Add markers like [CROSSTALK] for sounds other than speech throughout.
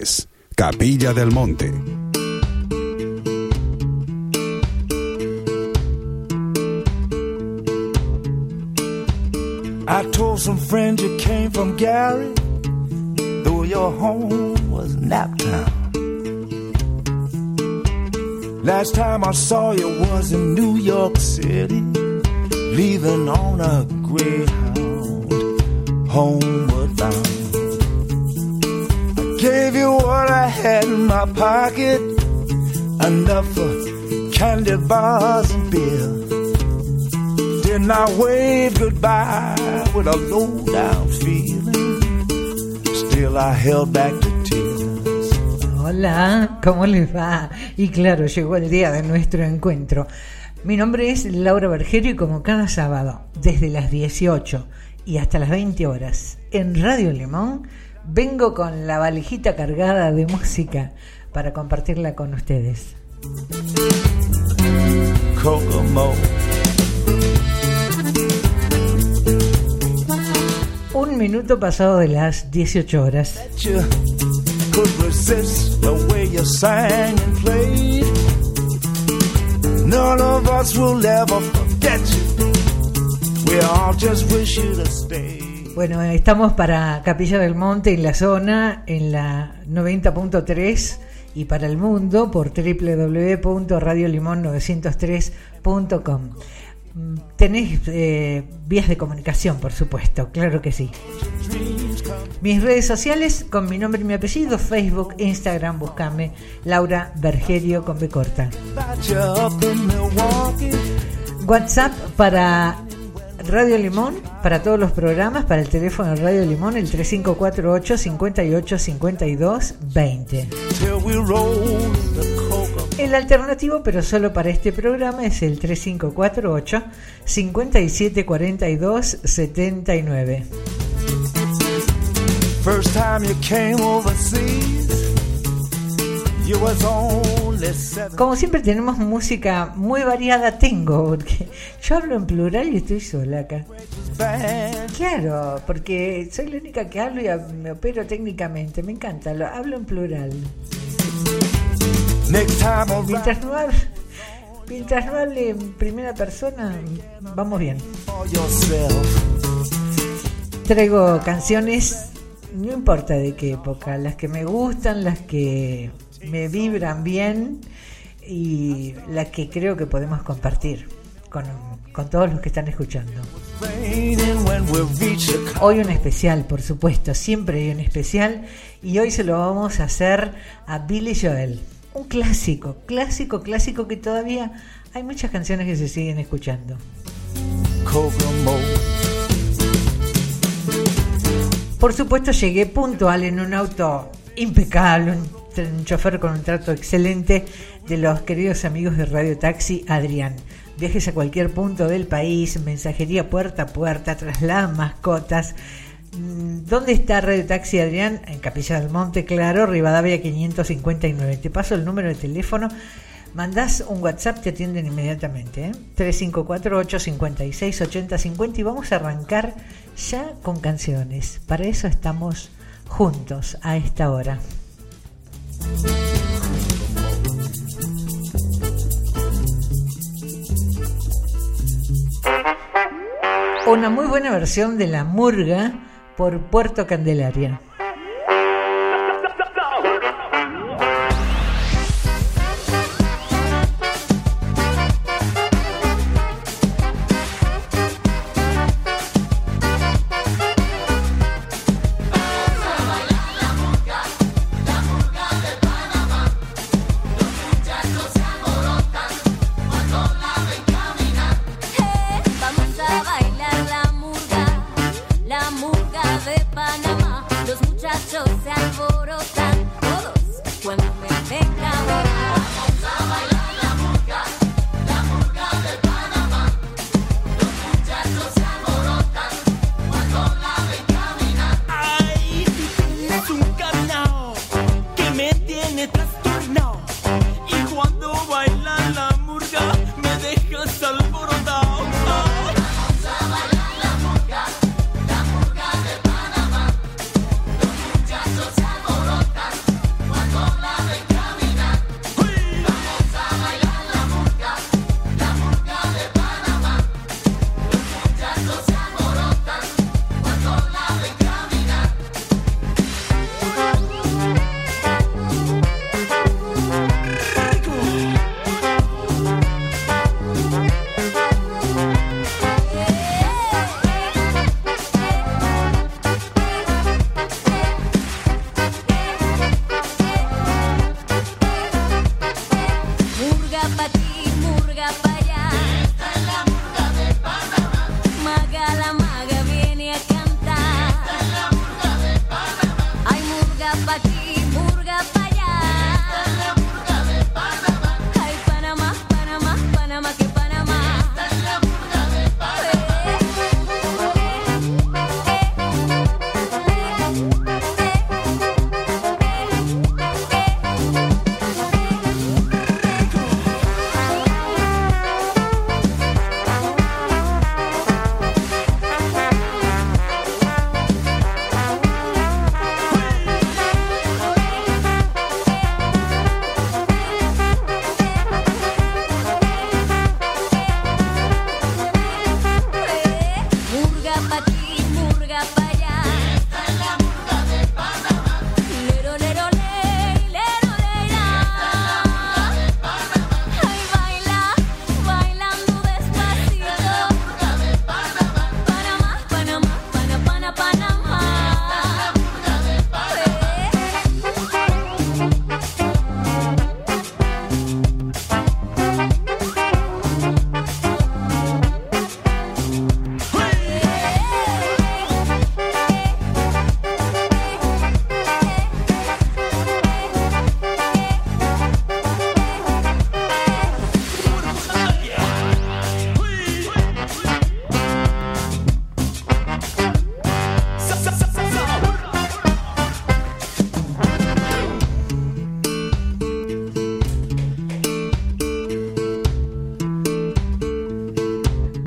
Es Capilla del Monte. I told some friends you came from Gary, though your home was Naptown. Last time I saw you was in New York City, leaving on a Greyhound, homeward bound. Gave you what I had in my pocket, enough for candy bars and beer. Then I waved goodbye with a low down feeling. Still I held back the tears. Hola, ¿cómo les va? Y claro, llegó el día de nuestro encuentro. Mi nombre es Laura Bergerio y como cada sábado, desde las 18 y hasta las 20 horas, en Radio Limón, vengo con la valijita cargada de música para compartirla con ustedes. Kokomo. Un minuto pasado de las 18 horas. You could resist the way you sang and played. None of us will ever forget you. We all just wish you to stay. Bueno, estamos para Capilla del Monte en la zona, en la 90.3 y para el mundo por www.radiolimon903.com. Mm, Tenés eh, vías de comunicación, por supuesto, claro que sí. Mis redes sociales con mi nombre y mi apellido, Facebook, Instagram, buscame Laura Bergerio con B corta. WhatsApp para Radio Limón, para todos los programas, para el teléfono de Radio Limón, el 3548 58 52 20. Till we roll the Kokomo. El alternativo, pero solo para este programa, es el 3548 57 42 79. First time you came overseas, Como siempre tenemos música muy variada, tengo, porque yo hablo en plural y estoy sola acá. Claro, porque soy la única que hablo y me opero técnicamente, me encanta, lo, hablo en plural. Mientras no, hable, mientras no hable en primera persona, vamos bien. Traigo canciones, no importa de qué época, las que me gustan, las que me vibran bien y las que creo que podemos compartir con, con todos los que están escuchando. Hoy un especial, por supuesto, siempre hay un especial y hoy se lo vamos a hacer a Billy Joel. Un clásico, clásico, clásico que todavía hay muchas canciones que se siguen escuchando. Por supuesto llegué puntual en un auto impecable, un chofer con un trato excelente de los queridos amigos de Radio Taxi Adrián. Viajes a cualquier punto del país, mensajería puerta a puerta, trasladan mascotas. Mm, ¿Dónde está Radio Taxi Adrián? En Capilla del Monte, claro, Rivadavia 559. Te paso el número de teléfono. Mandás un WhatsApp, te atienden inmediatamente. ¿eh? 354-856-8050 y vamos a arrancar ya con canciones. Para eso estamos juntos a esta hora. Una muy buena versión de La Murga por Puerto Candelaria.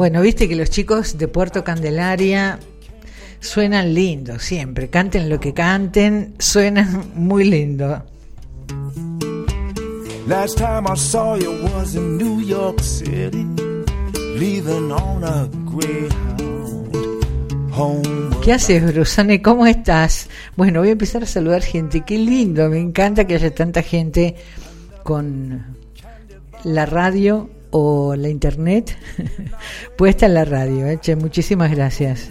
Bueno, viste que los chicos de Puerto Candelaria suenan lindos siempre. Canten lo que canten, suenan muy lindo. Last time I saw you was in New York City, leaving on a ¿Qué haces, Brusane? ¿Cómo estás? Bueno, voy a empezar a saludar gente. Qué lindo, me encanta que haya tanta gente con la radio o la internet [LAUGHS] puesta en la radio. ¿eh? muchísimas gracias.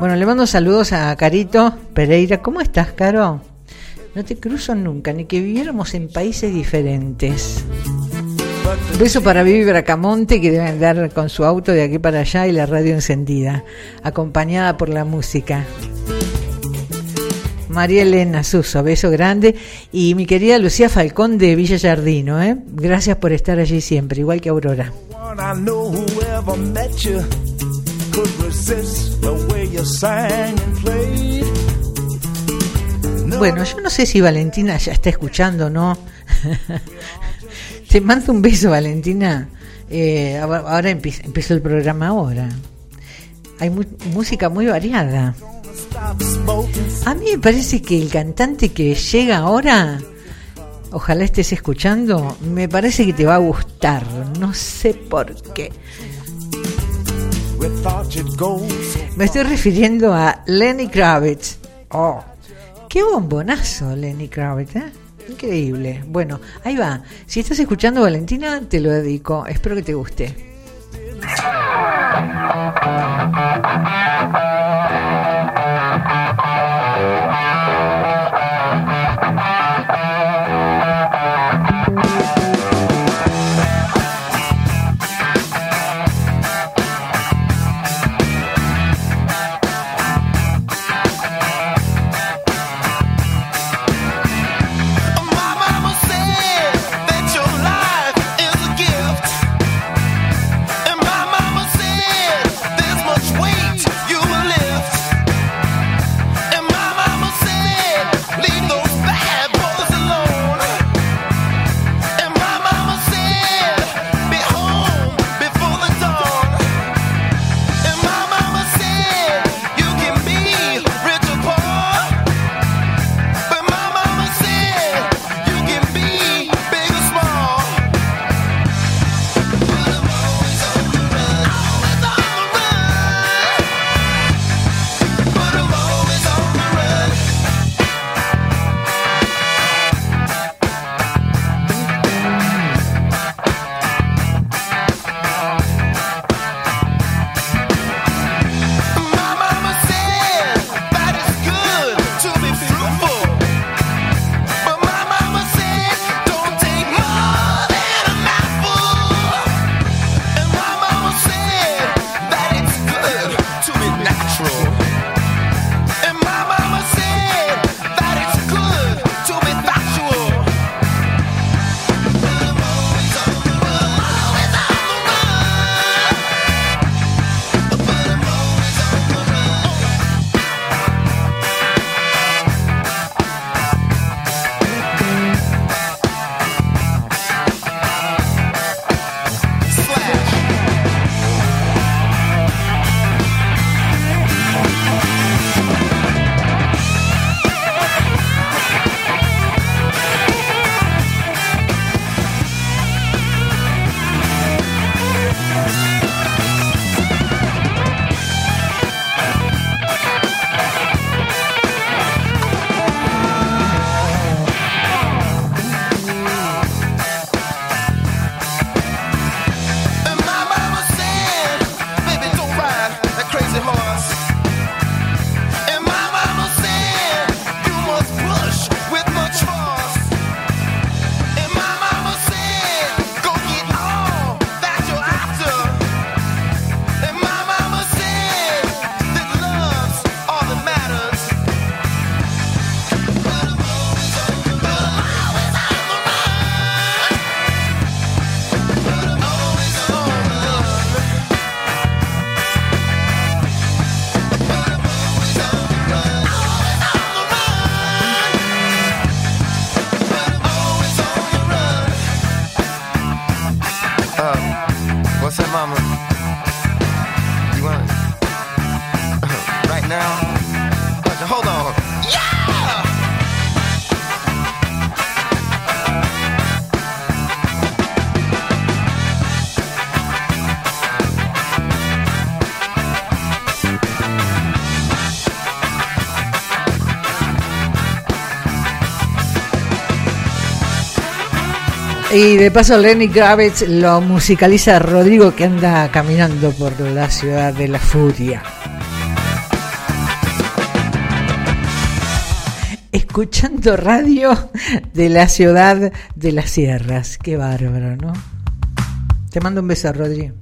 Bueno, le mando saludos a Carito Pereira. ¿Cómo estás, Caro? No te cruzo nunca, ni que viviéramos en países diferentes. Un beso para Vivi Bracamonte, que debe andar con su auto de aquí para allá y la radio encendida, acompañada por la música. María Elena Suso, beso grande. Y mi querida Lucía Falcón de Villa Jardino, ¿eh? gracias por estar allí siempre, igual que Aurora. Bueno, yo no sé si Valentina ya está escuchando, ¿no? [LAUGHS] Te mando un beso, Valentina. Eh, ahora empiezo, el programa ahora. Hay música muy variada. A mí me parece que el cantante que llega ahora, ojalá estés escuchando, me parece que te va a gustar, no sé por qué. Me estoy refiriendo a Lenny Kravitz. Oh, qué bombonazo Lenny Kravitz. ¿eh? Increíble. Bueno, ahí va. Si estás escuchando Valentina, te lo dedico. Espero que te guste. [LAUGHS] Y de paso Lenny Kravitz lo musicaliza Rodrigo que anda caminando por la ciudad de la furia. Escuchando radio de la ciudad de las sierras. Qué bárbaro, ¿no? Te mando un beso, Rodrigo.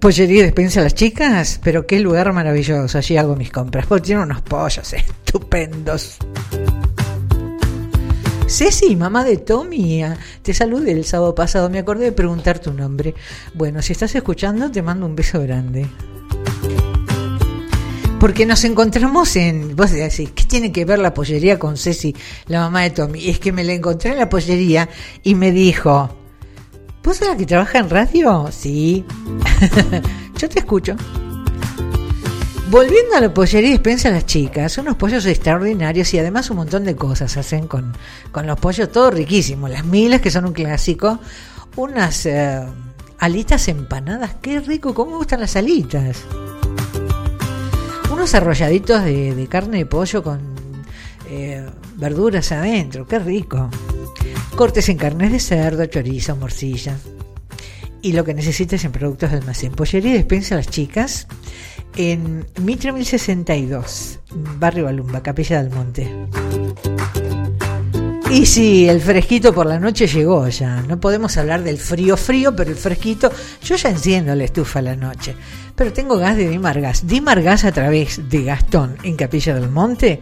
Pollería despensa a las chicas, pero qué lugar maravilloso. Allí hago mis compras. Porque tiene unos pollos estupendos. Ceci, mamá de Tommy, te saludé el sábado pasado, me acordé de preguntar tu nombre. Bueno, si estás escuchando, te mando un beso grande. Porque nos encontramos en. Vos decís, ¿qué tiene que ver la pollería con Ceci, la mamá de Tommy? Es que me la encontré en la pollería y me dijo: ¿Vos sos la que trabaja en radio? Sí. [LAUGHS] Yo te escucho. Volviendo a la pollería y despensa a las chicas, unos pollos extraordinarios y además un montón de cosas hacen con, con los pollos, todo riquísimo. Las miles, que son un clásico, unas eh, alitas empanadas, qué rico, ¿cómo gustan las alitas? Unos arrolladitos de, carne de pollo con eh, verduras adentro, qué rico. Cortes en carnes de cerdo, chorizo, morcilla. Y lo que necesites en productos de almacén. Pollería y despensa a las chicas en Mitre 1062, Barrio Balumba, Capilla del Monte. Y sí, el fresquito por la noche llegó ya. No podemos hablar del frío frío, pero el fresquito, yo ya enciendo la estufa la noche. Pero tengo gas de Dimargas. Dimargas a través de Gastón en Capilla del Monte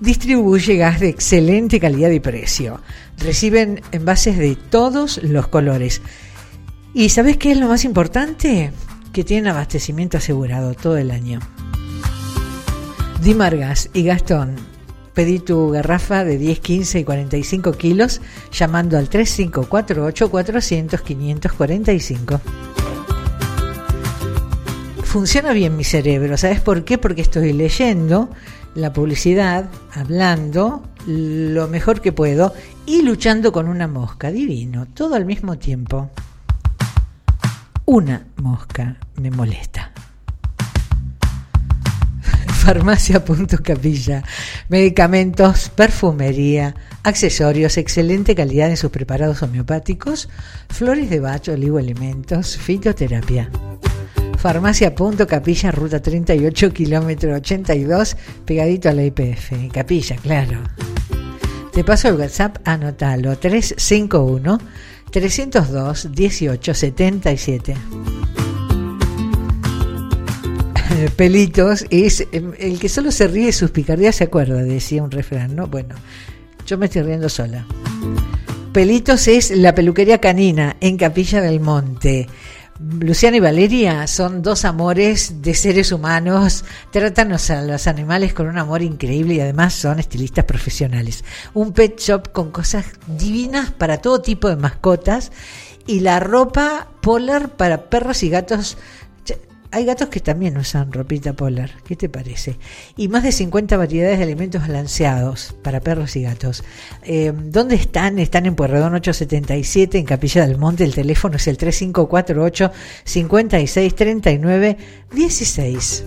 distribuye gas de excelente calidad y precio. Reciben envases de todos los colores. ¿Y sabes qué es lo más importante? Que tienen abastecimiento asegurado todo el año. Dimargas y Gastón. Pedí tu garrafa de 10, 15 y 45 kilos llamando al 3548 400 545. Funciona bien mi cerebro, ¿sabes por qué? Porque estoy leyendo la publicidad, hablando lo mejor que puedo y luchando con una mosca. Divino, todo al mismo tiempo. Una mosca me molesta. [LAUGHS] Farmacia.capilla. Medicamentos, perfumería, accesorios, excelente calidad en sus preparados homeopáticos, flores de bacho, oligoelementos, fitoterapia. Farmacia.capilla, ruta 38, kilómetro 82, pegadito a la IPF. Capilla, claro. Te paso el WhatsApp, anótalo, 351 302 1877. Pelitos es em, el que solo se ríe de sus picardías se acuerda, decía un refrán, ¿no? Bueno, yo me estoy riendo sola. Pelitos es la peluquería canina en Capilla del Monte. Luciana y Valeria son dos amores de seres humanos, tratan a los animales con un amor increíble y además son estilistas profesionales. Un pet shop con cosas divinas para todo tipo de mascotas y la ropa polar para perros y gatos hay gatos que también usan ropita polar. ¿Qué te parece? Y más de 50 variedades de alimentos balanceados para perros y gatos. Eh, ¿Dónde están? Están en Puerredón 877, en Capilla del Monte. El teléfono es el 3548 5639 16.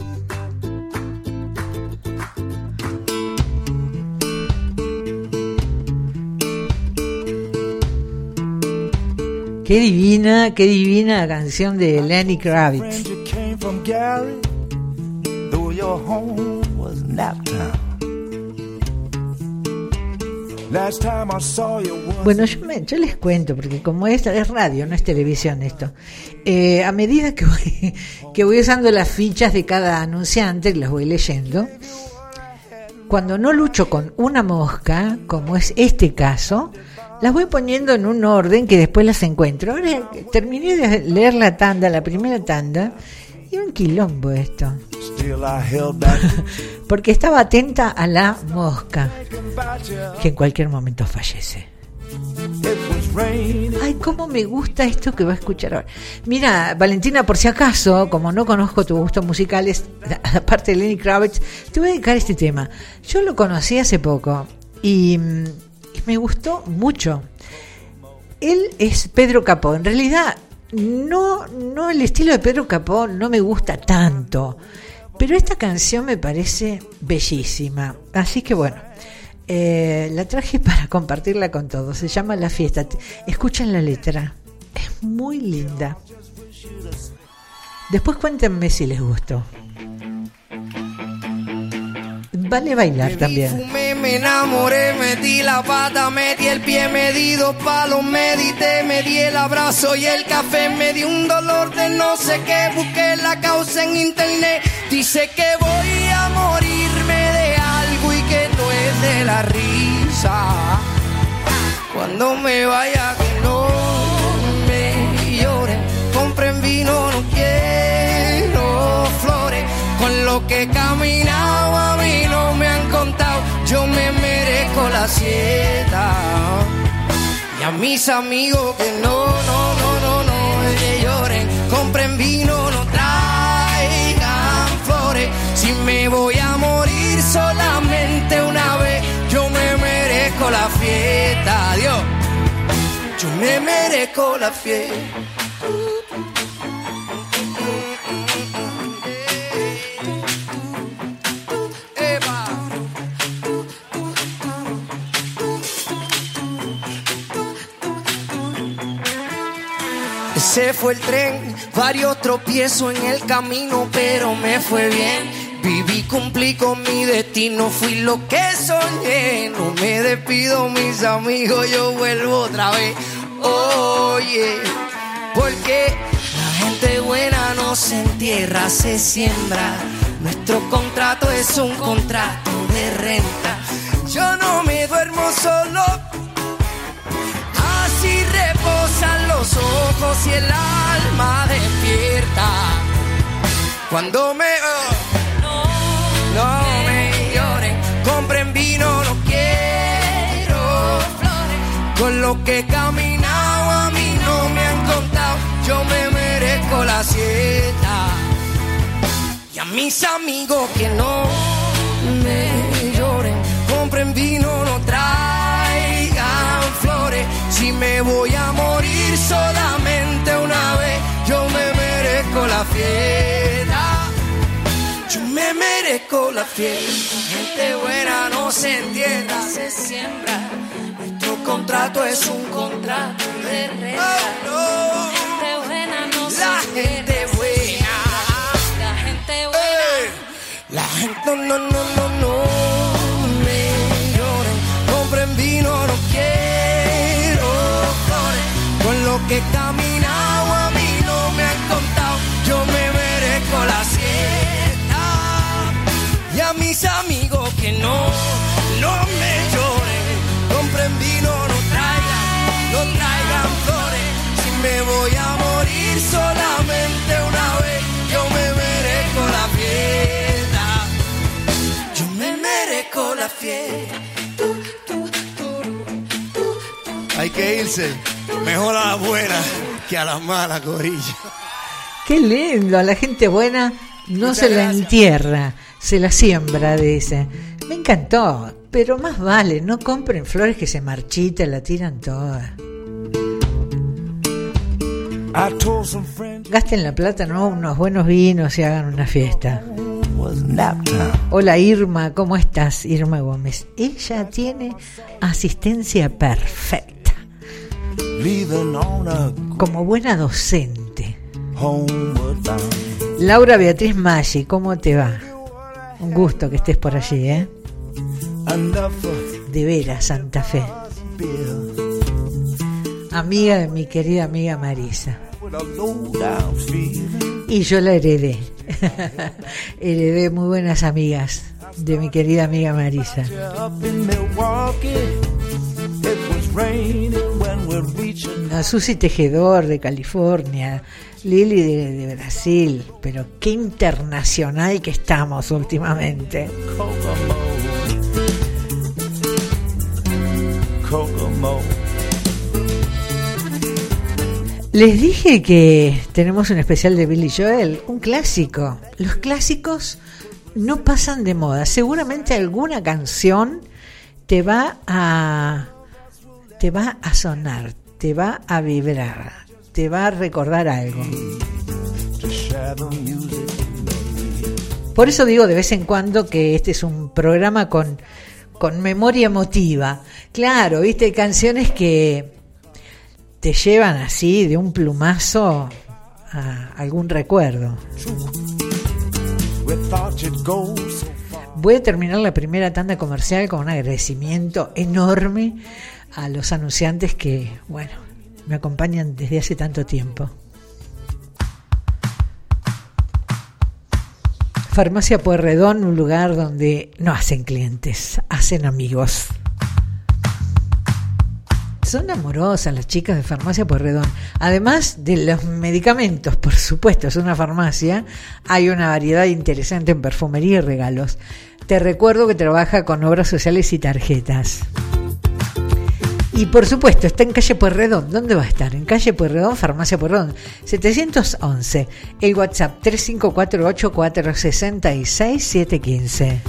Qué divina, qué divina canción de Lenny Kravitz. Bueno, yo, me, yo, les cuento, porque como es, es radio, no es televisión esto. Eh, a medida que voy, que voy usando las fichas de cada anunciante, las voy leyendo, cuando no lucho con una mosca, como es este caso, las voy poniendo en un orden que después las encuentro. Ahora terminé de leer la tanda, la primera tanda, y un quilombo esto. [LAUGHS] Porque estaba atenta a la mosca, que en cualquier momento fallece. Ay, cómo me gusta esto que va a escuchar ahora. Mira, Valentina, por si acaso, como no conozco tus gustos musicales, aparte de Lenny Kravitz, te voy a dedicar este tema. Yo lo conocí hace poco y, mm, y me gustó mucho. Él es Pedro Capó. En realidad, no, no el estilo de Pedro Capó no me gusta tanto, pero esta canción me parece bellísima. Así que bueno, eh, la traje [LAUGHS] para compartirla con todos. Se llama La Fiesta. Escuchen la letra. Es muy linda. Después cuéntenme si les gustó. Vale bailar también. Me enamoré, metí la pata, metí el pie, me di dos palos, medité, me di el abrazo y el café, me di un dolor de no sé qué, busqué la causa en internet, dice que voy a morirme de algo y que no es de la risa. Cuando me vaya que no me lloren, compren vino, no quiero flores, con lo que he caminado a mí no me han contado, yo me merezco la sieta. Y a mis amigos que no, no, no, no, no, que lloren, compren vino, no traigan flores, si me voy a morir solamente una vez, yo me merezco la fiesta, Dios. Yo me merezco la fiesta. Ese fue el tren, varios tropiezos en el camino, pero me fue bien. Viví, cumplí con mi destino, fui lo que soñé. No me despido, mis amigos, yo vuelvo otra vez. Oye, porque la gente buena no se entierra, se siembra. Nuestro contrato es un contrato de renta. Yo no me duermo solo, Así reposan los ojos y el alma despierta. Cuando me... oh, no me lloren, compren vino, no quiero flores. Con lo que he caminado a mí no me han contado, yo me merezco la siesta. Y a mis amigos que no solamente una vez, yo me merezco la fiesta. Yo me merezco la fiesta. Gente buena no se entierra, se siembra. Nuestro contrato es un contrato de renta. gente buena no se La gente buena. La gente buena. La gente no, no, no, no, que he Hay que irse mejor a la buena que a la mala, gorilla. Qué lindo, a la gente buena no Muchas se la gracias. entierra, se la siembra, dice. Me encantó, pero más vale, no compren flores que se marchitan, la tiran toda. I told some friends Gasten la plata, no, unos buenos vinos y hagan una fiesta. Hola Irma, ¿cómo estás? Irma Gómez. Ella tiene asistencia perfecta, como buena docente. Laura Beatriz Maggi, ¿cómo te va? Un gusto que estés por allí, ¿eh? De veras, Santa Fe. Amiga de mi querida amiga Marisa. Y yo la heredé. [LAUGHS] heredé muy buenas amigas de mi querida amiga Marisa. Reaching A Susi Tejedor de California, Lili de, Brasil, pero qué internacional que estamos últimamente. Les dije que tenemos un especial de Billy Joel, un clásico. Los clásicos no pasan de moda. Seguramente alguna canción te va a te va a sonar, te va a vibrar, te va a recordar algo. Por eso digo de vez en cuando que este es un programa con, con memoria emotiva. Claro, viste, hay canciones que te llevan así de un plumazo a algún recuerdo. Voy a terminar la primera tanda comercial con un agradecimiento enorme a los anunciantes que, bueno, me acompañan desde hace tanto tiempo. Farmacia Puerredón, un lugar donde no hacen clientes, hacen amigos. Son amorosas las chicas de Farmacia Puerredón. Además de los medicamentos, por supuesto, es una farmacia, hay una variedad interesante en perfumería y regalos. Te recuerdo que trabaja con obras sociales y tarjetas. Y por supuesto, está en calle Puerredón. ¿Dónde va a estar? En calle Puerredón, Farmacia Puerredón. 711. El WhatsApp 3548 466 715.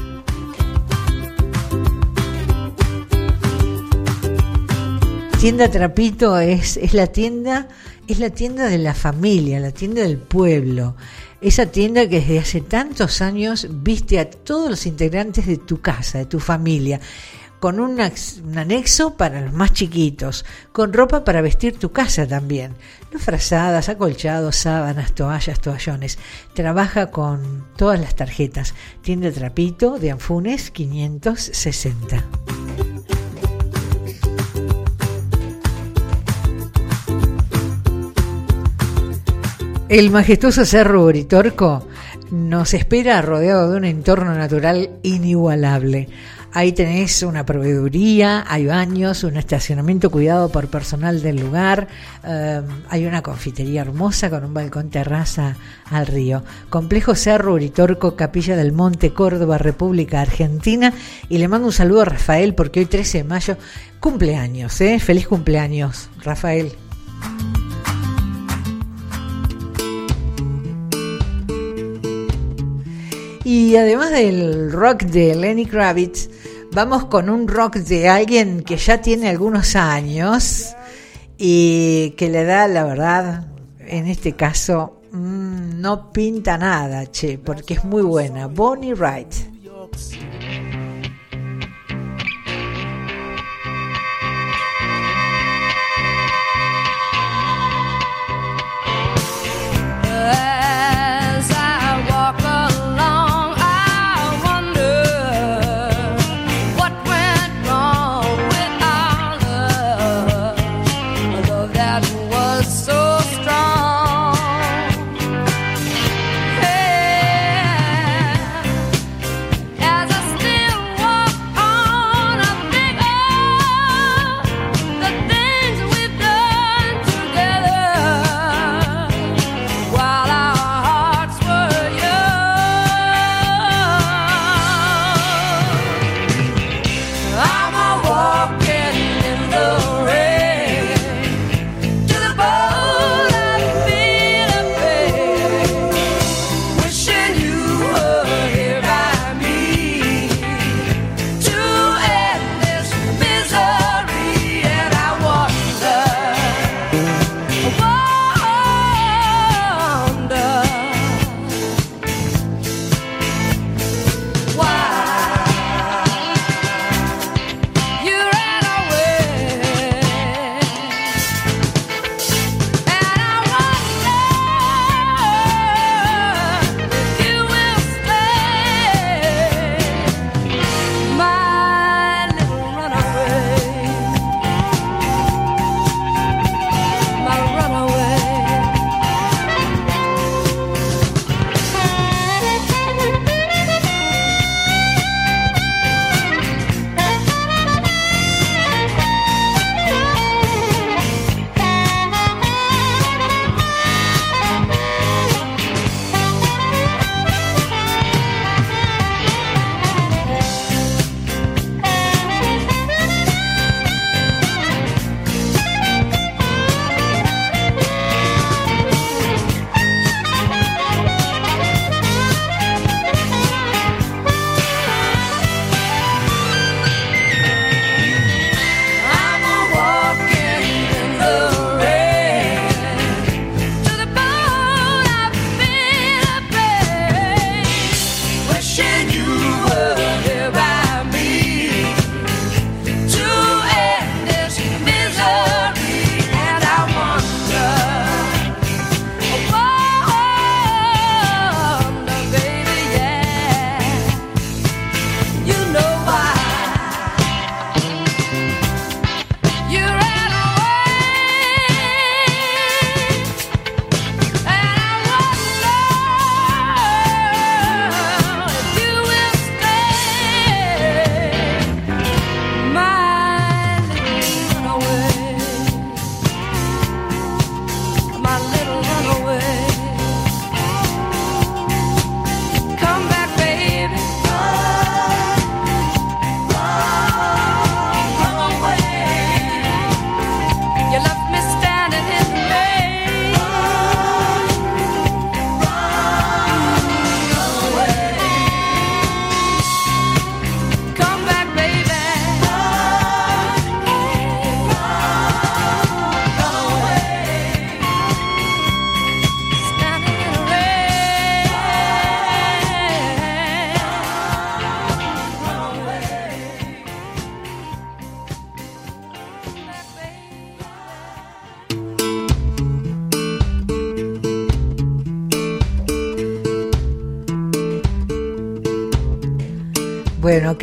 Tienda Trapito es, es la tienda, es la tienda de la familia, la tienda del pueblo. Esa tienda que desde hace tantos años viste a todos los integrantes de tu casa, de tu familia con un, anexo para los más chiquitos, con ropa para vestir tu casa también, frazadas, acolchados, sábanas, toallas, toallones. Trabaja con todas las tarjetas. Tienda Trapito de Anfunes 560. El majestuoso Cerro Uritorco nos espera rodeado de un entorno natural inigualable. Ahí tenés una proveeduría, hay baños, un estacionamiento cuidado por personal del lugar, eh, hay una confitería hermosa con un balcón terraza al río. Complejo Cerro Uritorco, Capilla del Monte, Córdoba, República Argentina. Y le mando un saludo a Rafael porque hoy 13 de mayo, cumpleaños, ¿eh? Feliz cumpleaños, Rafael. Y además del rock de Lenny Kravitz, vamos con un rock de alguien que ya tiene algunos años y que le da, la verdad, en este caso, mm, no pinta nada, che, porque es muy buena. Bonnie Wright.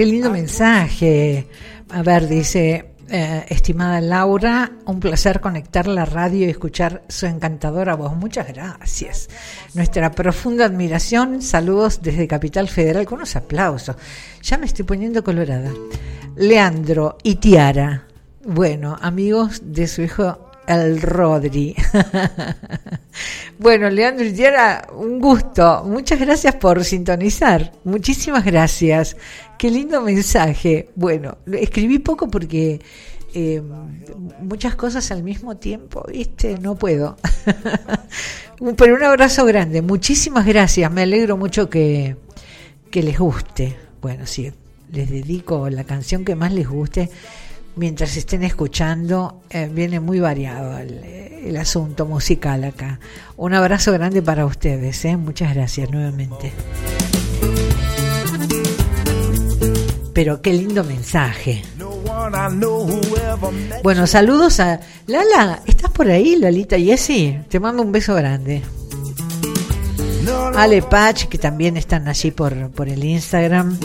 Qué lindo mensaje. A ver, dice, eh, estimada Laura, un placer conectar la radio y escuchar su encantadora voz. Muchas gracias. Nuestra profunda admiración, saludos desde Capital Federal con unos aplausos. Ya me estoy poniendo colorada. Leandro y Tiara, bueno, amigos de su hijo el Rodri. [LAUGHS] bueno, Leandro y Tiara, un gusto. Muchas gracias por sintonizar. Muchísimas gracias. Qué lindo mensaje. Bueno, escribí poco porque eh, muchas cosas al mismo tiempo, ¿viste? No puedo. [LAUGHS] Pero un abrazo grande. Muchísimas gracias. Me alegro mucho que, que les guste. Bueno, sí, les dedico la canción que más les guste mientras estén escuchando, eh, viene muy variado el, asunto musical acá. Un abrazo grande para ustedes, ¿eh? muchas gracias nuevamente. Pero qué lindo mensaje. Bueno, saludos a Lala, ¿estás por ahí, Lalita Yesi? Te mando un beso grande. Ale Pach, que también están allí por, por el Instagram.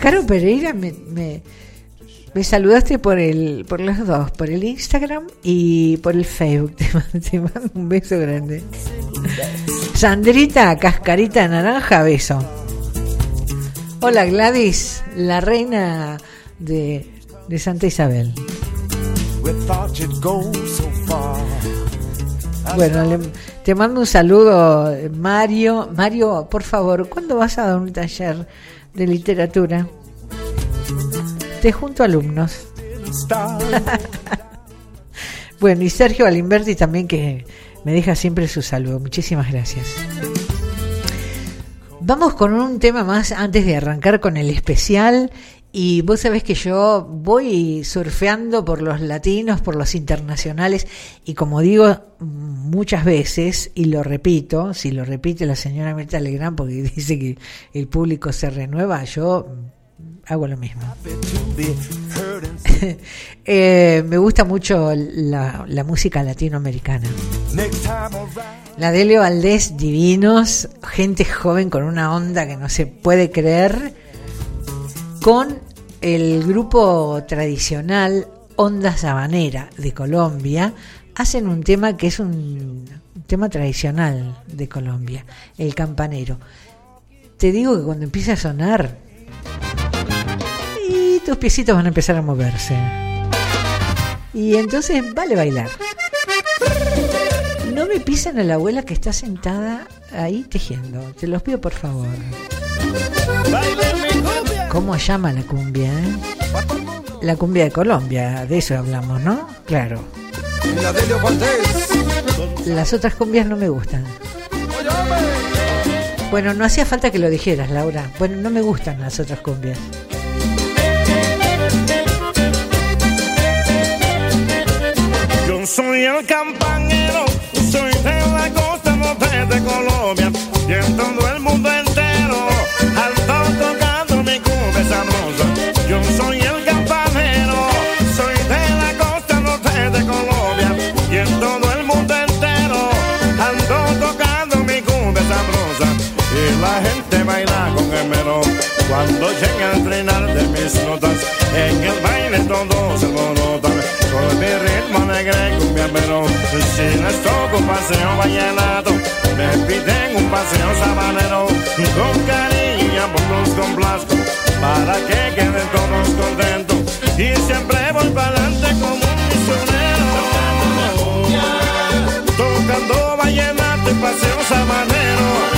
Caro Pereira me me saludaste por el, por los dos, por el Instagram y por el Facebook. [LAUGHS] Te mando, un beso grande. Sandrita, cascarita naranja, beso. Hola Gladys, la reina de, de Santa Isabel. Bueno, te mando un saludo, Mario. Mario, por favor, ¿cuándo vas a dar un taller de literatura? Te junto alumnos. [LAUGHS] bueno, y Sergio Alimberti también que me deja siempre su saludo. Muchísimas gracias. Vamos con un tema más antes de arrancar con el especial. Y vos sabés que yo voy surfeando por los latinos, por los internacionales, y como digo muchas veces, y lo repito, si lo repite la señora Mirta Legrand, porque [LAUGHS] dice que el público se renueva, yo hago lo mismo. [LAUGHS] Eh, me gusta mucho la, música latinoamericana. La de Leo Valdés, divinos, gente joven con una onda que no se puede creer, con el grupo tradicional Onda Sabanera de Colombia, hacen un tema que es un tema tradicional de Colombia, el campanero. Te digo que cuando empieza a sonar, tus piecitos van a empezar a moverse. Y entonces vale bailar. No me pisen a la abuela que está sentada ahí tejiendo. Te los pido por favor. ¿Cómo llama la cumbia? Eh? La cumbia de Colombia, de eso hablamos, ¿no? Claro. Las otras cumbias no me gustan. Bueno, no hacía falta que lo dijeras, Laura. Bueno, no me gustan las otras cumbias. Soy el campanero, soy de la costa norte de Colombia y en todo el mundo entero alto tocando mi cumbia sabrosa. Yo soy el campanero, soy de la costa norte de Colombia y en todo el mundo entero ando tocando mi cumbia sabrosa y la gente baila con el mero cuando llega el trinar de mis notas en el baile todos se alborotan mi ritmo alegre cumbia pero si les toco un paseo vallenato. Me piden un paseo sabanero con cariño por los complazco para que queden todos contentos y siempre voy para adelante como un misionero. Tocando vallenato y paseo sabanero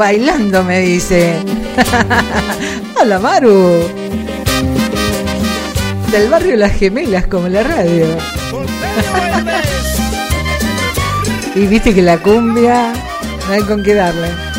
bailando me dice. [LAUGHS] Hola, Maru. Del barrio Las Gemelas, como la radio. Y viste que la cumbia no hay con qué darle.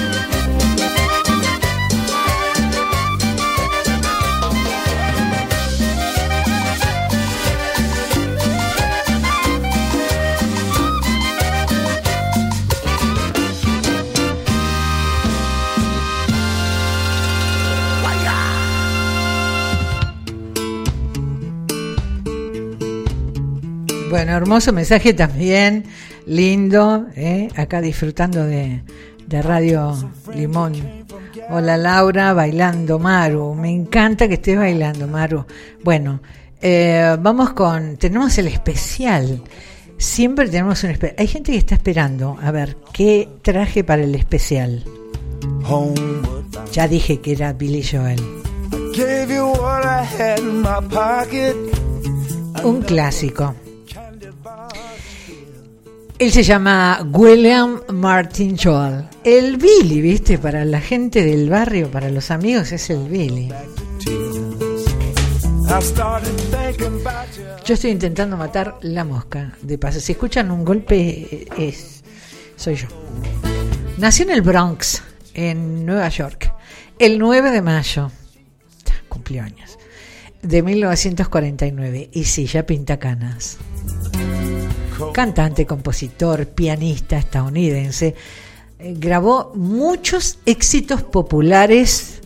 Bueno, hermoso mensaje también, lindo, ¿eh? acá disfrutando de, de Radio Limón. Hola Laura, bailando Maru, me encanta que estés bailando Maru. Bueno, eh, vamos con, tenemos el especial, siempre tenemos un especial. Hay gente que está esperando, a ver, ¿qué traje para el especial? Ya dije que era Billy Joel. Gave you Él se llama William Martin Joel. El Billy, ¿viste? Para la gente del barrio, para los amigos, es el Billy. Yo estoy intentando matar la mosca. De paso, si escuchan un golpe, eh, es soy yo. Nació en el Bronx, en Nueva York, el 9 de mayo. Cumplió años. De 1949. Y sí, ya pinta canas. Cantante, compositor, pianista estadounidense. Eh, grabó muchos éxitos populares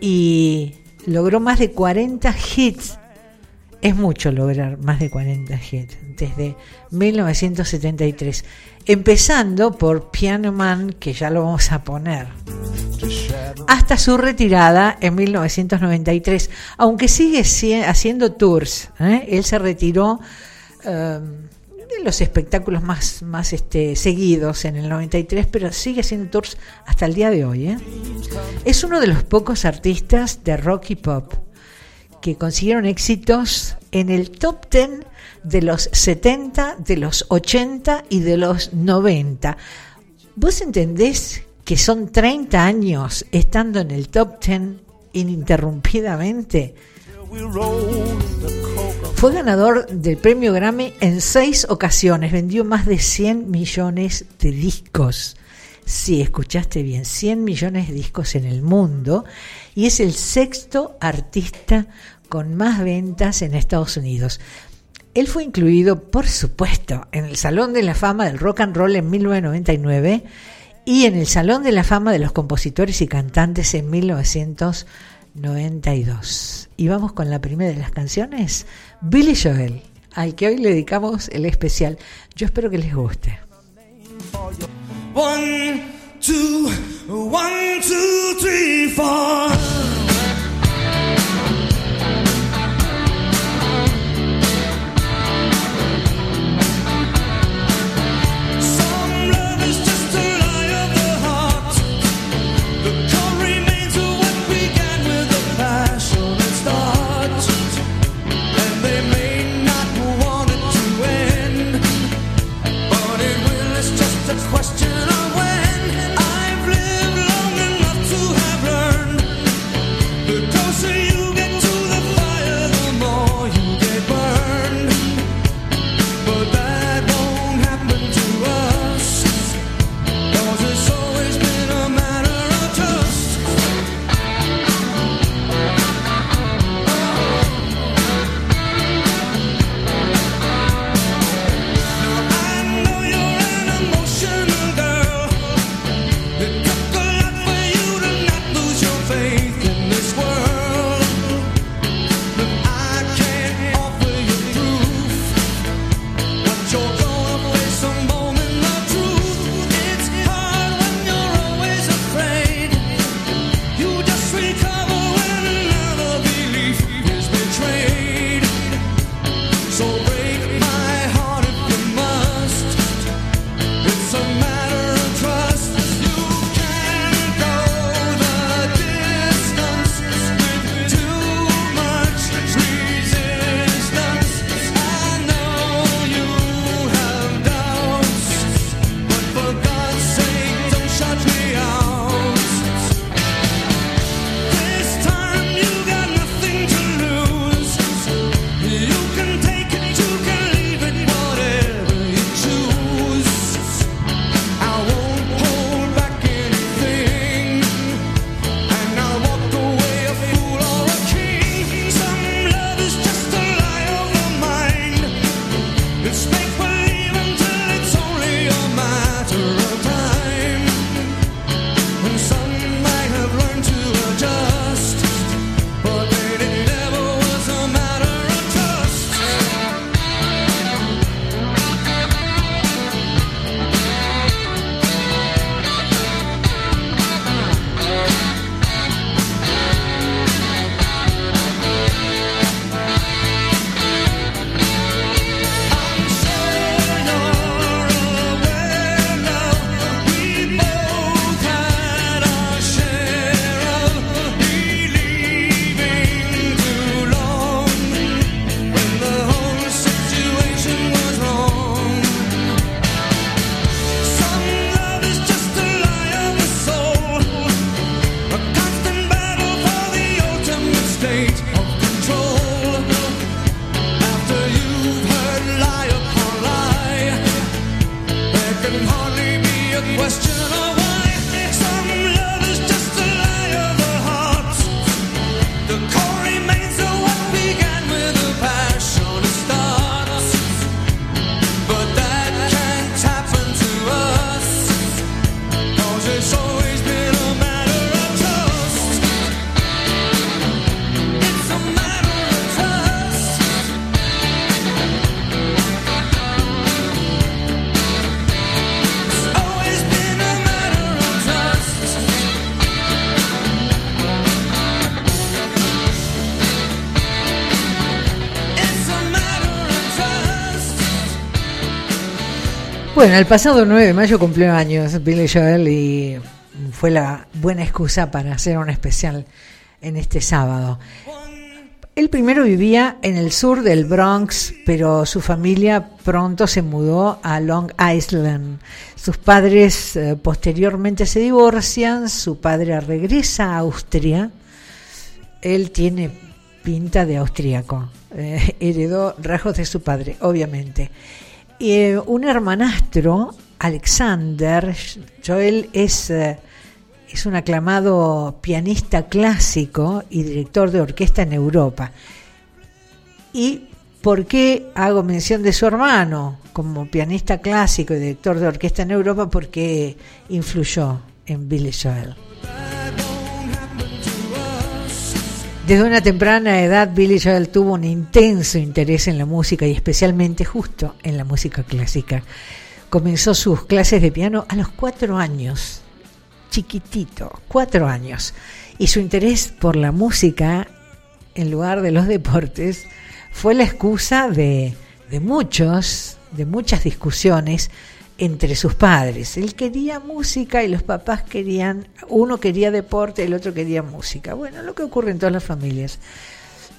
y logró más de 40 hits. Es mucho lograr más de 40 hits desde 1973. Empezando por Piano Man, que ya lo vamos a poner, hasta su retirada en 1993, aunque sigue haciendo tours. ¿eh? Él se retiró eh, de los espectáculos más, más este, seguidos en el 93, pero sigue haciendo tours hasta el día de hoy. ¿eh? Es uno de los pocos artistas de rock y pop que consiguieron éxitos en el top 10 de los 70, de los 80 y de los 90. ¿Vos entendés que son 30 años estando en el top 10 ininterrumpidamente? Fue ganador del premio Grammy en seis ocasiones, vendió más de 100 millones de discos. Sí, escuchaste bien, 100 millones de discos en el mundo y es el sexto artista con más ventas en Estados Unidos. Él fue incluido, por supuesto, en el Salón de la Fama del Rock and Roll en 1999 y en el Salón de la Fama de los Compositores y Cantantes en 1992. Y vamos con la primera de las canciones, Billy Joel, al que hoy le dedicamos el especial. Yo espero que les guste. Bueno, el pasado 9 de mayo cumplió años Billy Joel y fue la buena excusa para hacer un especial en este sábado. Él primero vivía en el sur del Bronx, pero su familia pronto se mudó a Long Island. Sus padres eh, posteriormente se divorcian, su padre regresa a Austria. Él tiene pinta de austríaco, eh, heredó rasgos de su padre, obviamente. Eh, un hermanastro, Alexander, Joel es... eh, es un aclamado pianista clásico y director de orquesta en Europa. ¿Y por qué hago mención de su hermano como pianista clásico y director de orquesta en Europa? Porque influyó en Billy Joel. Desde una temprana edad, Billy Joel tuvo un intenso interés en la música y especialmente justo en la música clásica. Comenzó sus clases de piano a los cuatro años chiquitito, cuatro años, y su interés por la música en lugar de los deportes fue la excusa de, de muchos, de muchas discusiones entre sus padres. Él quería música y los papás querían, uno quería deporte el otro quería música. Bueno, lo que ocurre en todas las familias.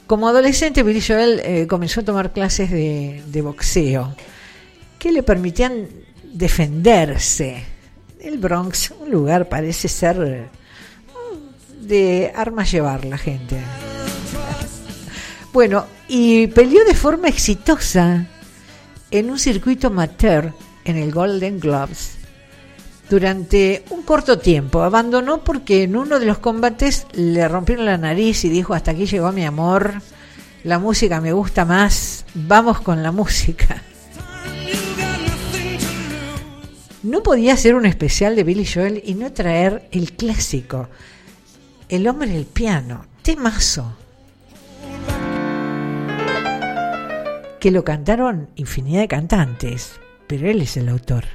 Como adolescente, Billy Joel eh, comenzó a tomar clases de, de boxeo que le permitían defenderse el Bronx, un lugar parece ser de armas llevar la gente. Bueno, y peleó de forma exitosa en un circuito amateur en el Golden Gloves durante un corto tiempo. Abandonó porque en uno de los combates le rompieron la nariz y dijo, hasta aquí llegó mi amor, la música me gusta más, vamos con la música. No podía hacer un especial de Billy Joel y no traer el clásico, El hombre del piano, temazo, que lo cantaron infinidad de cantantes, pero él es el autor.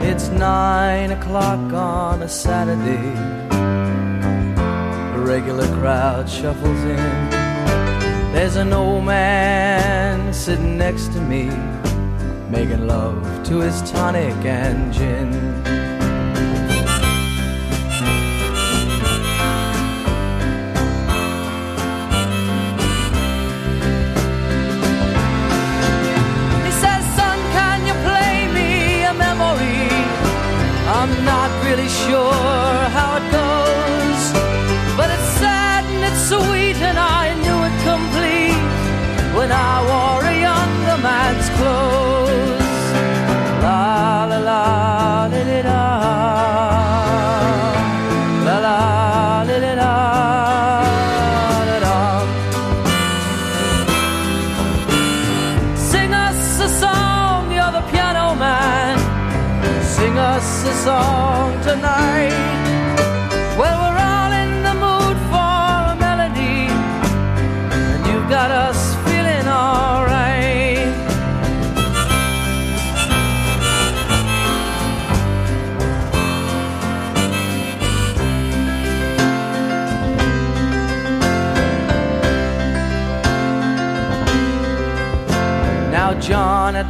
It's nine o'clock on a Saturday. Regular crowd shuffles in. There's an old man sitting next to me, making love to his tonic and gin. He says, Son, can you play me a memory? I'm not really sure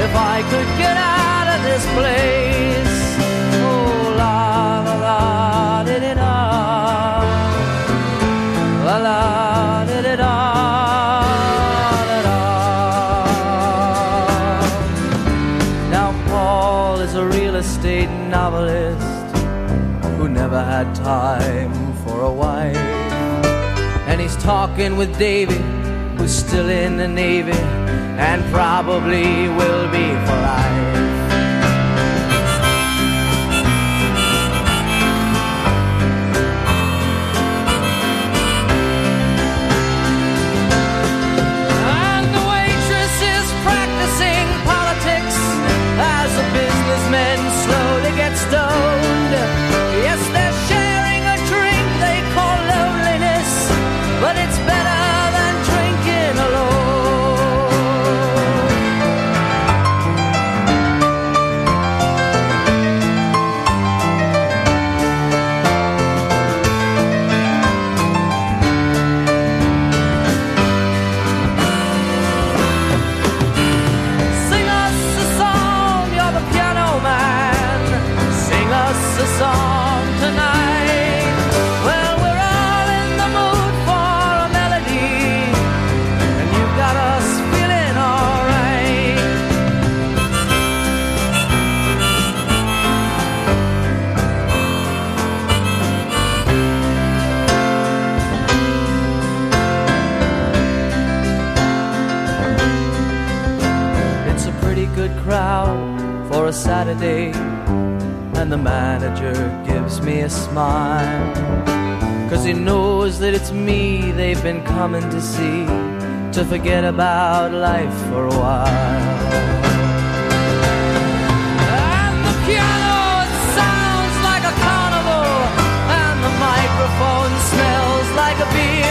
if I could get out of this place. Oh, la la la, did it all. La la, did it all. Now, Paul is a real estate novelist who never had time for a wife. And he's talking with Davy, who's still in the Navy, and probably will be for life. And the manager gives me a smile. Cause he knows that it's me they've been coming to see to forget about life for a while. And the piano sounds like a carnival, and the microphone smells like a beer.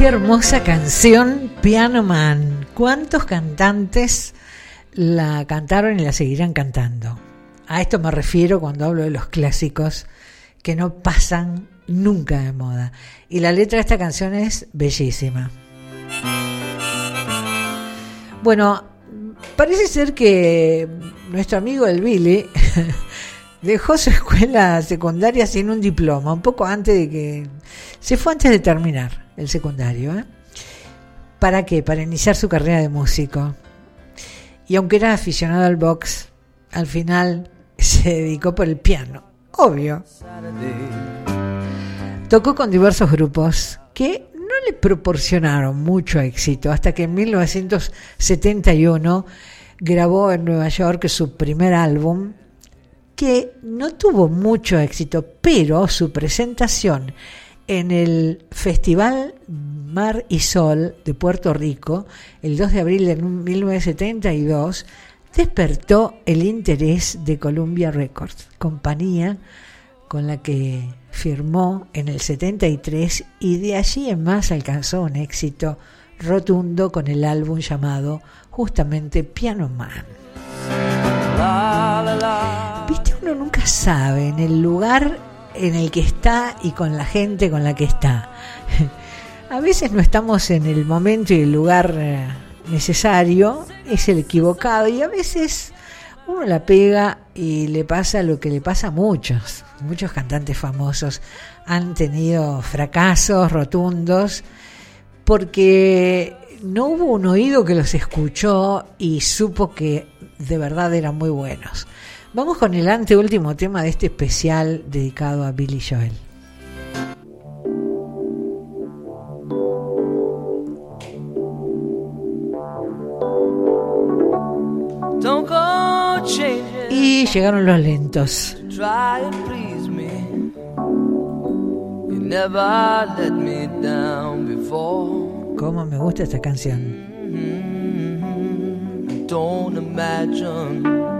Qué hermosa canción, Piano Man. ¿Cuántos cantantes la cantaron y la seguirán cantando? A esto me refiero cuando hablo de los clásicos que no pasan nunca de moda. Y la letra de esta canción es bellísima. Bueno, parece ser que nuestro amigo el Billy [LAUGHS] dejó su [LAUGHS] escuela secundaria sin un diploma, un poco antes de que... Se fue antes de terminar el secundario. ¿eh? ¿Para qué? Para iniciar su carrera de músico. Y aunque era aficionado al box, al final se dedicó por el piano. Obvio. Tocó con diversos grupos que no le proporcionaron mucho éxito hasta que en 1971 grabó en Nueva York su primer álbum que no tuvo mucho éxito, pero su presentación en el Festival Mar y Sol de Puerto Rico, el 2 de abril de 1972, despertó el interés de Columbia Records, compañía con la que firmó en el 73 y de allí en más alcanzó un éxito rotundo con el álbum llamado justamente Piano Man. Viste, uno nunca sabe en el lugar en el que está y con la gente con la que está. [LAUGHS] A veces no estamos en el momento y el lugar eh, necesario, es el equivocado y a veces uno la pega y le pasa lo que le pasa a muchos. Muchos cantantes famosos han tenido fracasos rotundos porque no hubo un oído que los escuchó y supo que de verdad eran muy buenos. Vamos con el anteúltimo tema de este especial dedicado a Billy Joel. Y llegaron los lentos. Cómo me gusta esta canción. Don't imagine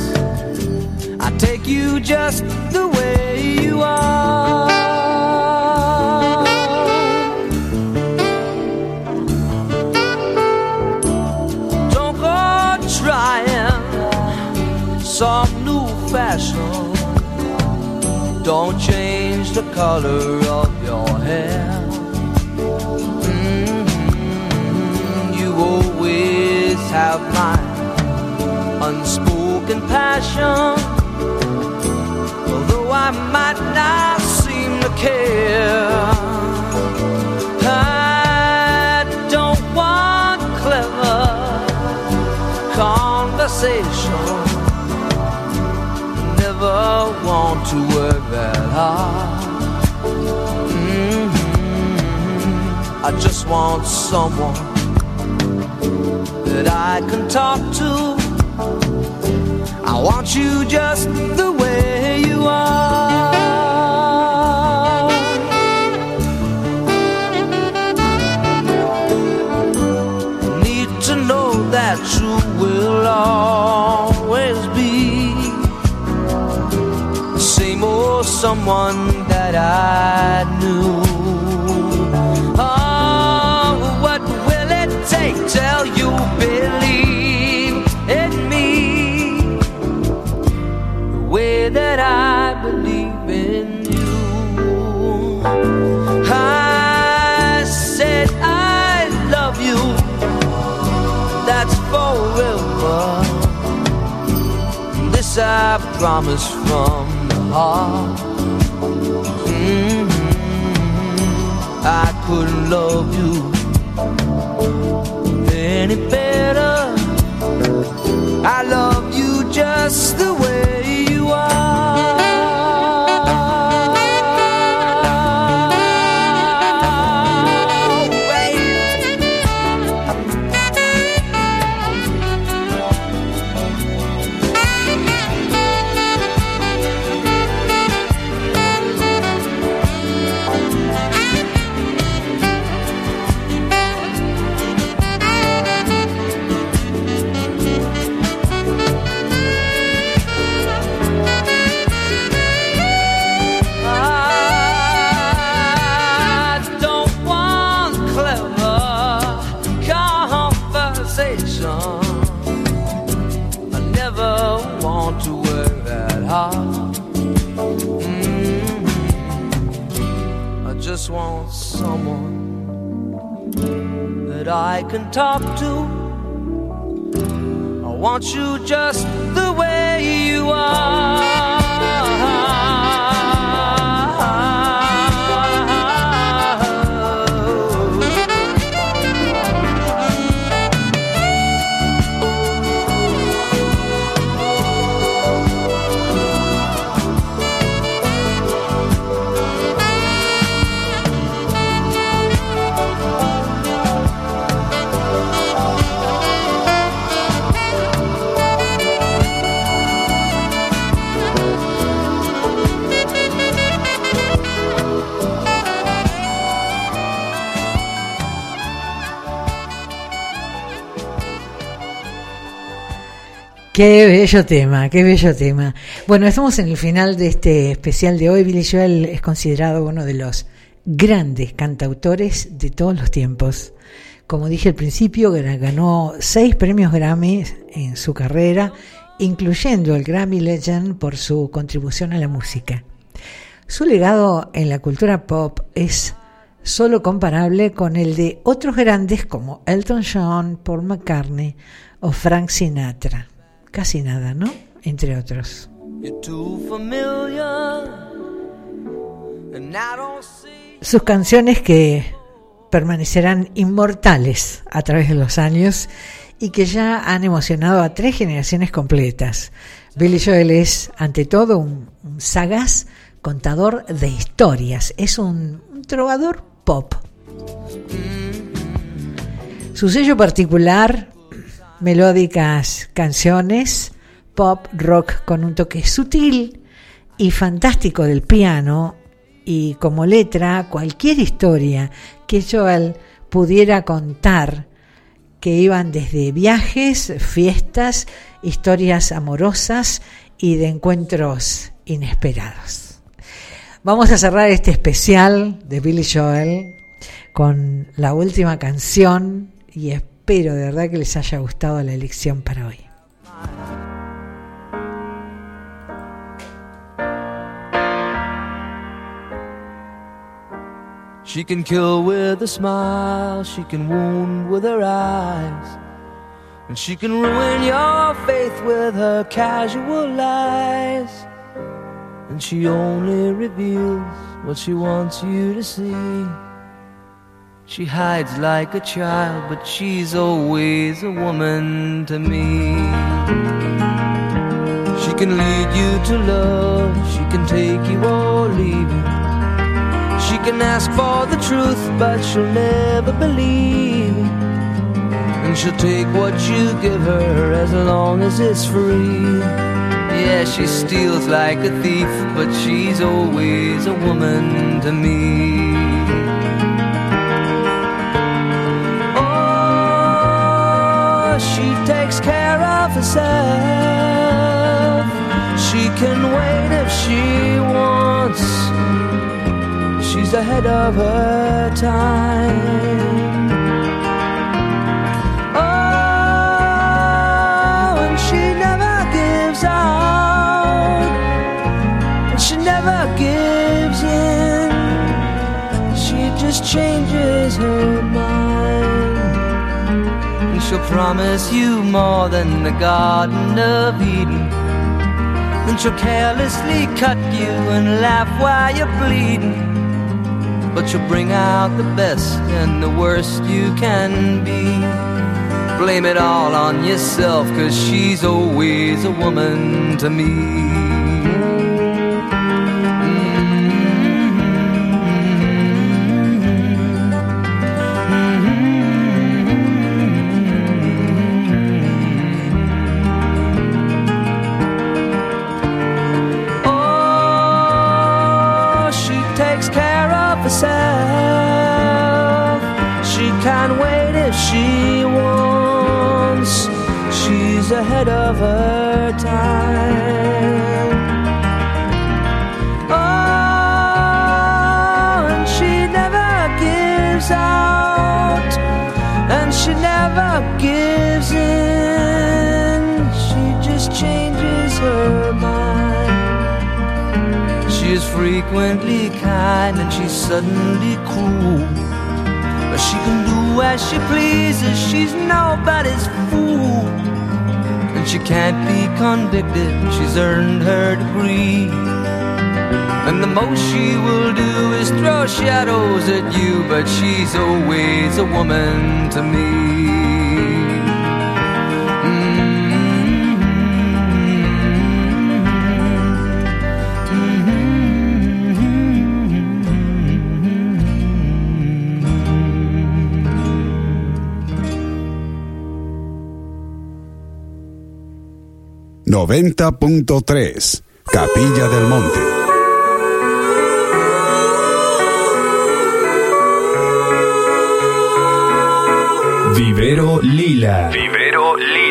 I take you just the way you are. Don't go trying some new fashion. Don't change the color of your hair. Mhm. You always have my unspoken passion. Although I might not seem to care, I don't want clever conversation never want to work that hard. Mhm. I just want someone that I can talk to. I want you just the way you are. Need to know that you will always be the same old someone that I knew. Oh, what will it take till you that I believe in you? I said I love you. That's forever. This I promise from the heart. Mhm. I couldn't love you any better. Qué bello tema, qué bello tema. Bueno, estamos en el final de este especial de hoy. Billy Joel es considerado uno de los grandes cantautores de todos los tiempos. Como dije al principio, ganó seis premios Grammy en su carrera, incluyendo el Grammy Legend por su contribución a la música. Su legado en la cultura pop es solo comparable con el de otros grandes como Elton John, Paul McCartney o Frank Sinatra. Casi nada, ¿no? Entre otros. Sus canciones que permanecerán inmortales a través de los años y que ya han emocionado a tres generaciones completas. Billy Joel es, ante todo, un, un sagaz contador de historias, es un, un trovador pop. Su sello particular, melódicas canciones, pop, rock con un toque sutil y fantástico del piano y como letra cualquier historia que Joel pudiera contar que iban desde viajes, fiestas, historias amorosas y de encuentros inesperados. Vamos a cerrar este especial de Billy Joel con la última canción y espero de verdad que les haya gustado la elección para hoy. She can kill with a smile, she can wound with her eyes, and she can ruin your faith with her casual lies. And she only reveals what she wants you to see. She hides like a child, but she's always a woman to me. She can lead you to love, she can take you or leave you. She can ask for the truth, but she'll never believe. And she'll take what you give her as long as it's free. Yeah, she steals like a thief, but she's always a woman to me. Takes care of herself. She can wait if she wants. She's ahead of her time. Oh, and she never gives out. And she never gives in. She just changes her mind. She'll promise you more than the Garden of Eden. Then she'll carelessly cut you and laugh while you're bleeding. But you'll bring out the best and the worst you can be. Blame it all on yourself, cause she's always a woman to me. If she wants. She's ahead of her time. Oh, and she never gives out, and she never gives in. She just changes her mind. She is frequently kind and she's suddenly cruel. But she can do as she pleases, she's nobody's fool. And she can't be convicted, she's earned her degree. And the most she will do is throw shadows at you, but she's always a woman to me. Noventa punto tres Capilla del Monte. Vivero Lila. Vivero Lila.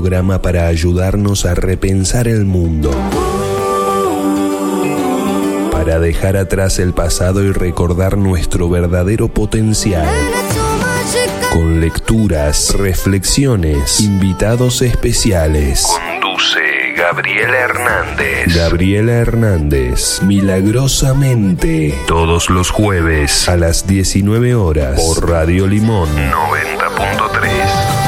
Programa para ayudarnos a repensar el mundo. Para dejar atrás el pasado y recordar nuestro verdadero potencial. Con lecturas, reflexiones, invitados especiales. Conduce Gabriela Hernández. Gabriela Hernández, milagrosamente, todos los jueves a las 19 horas por Radio Limón 90.3.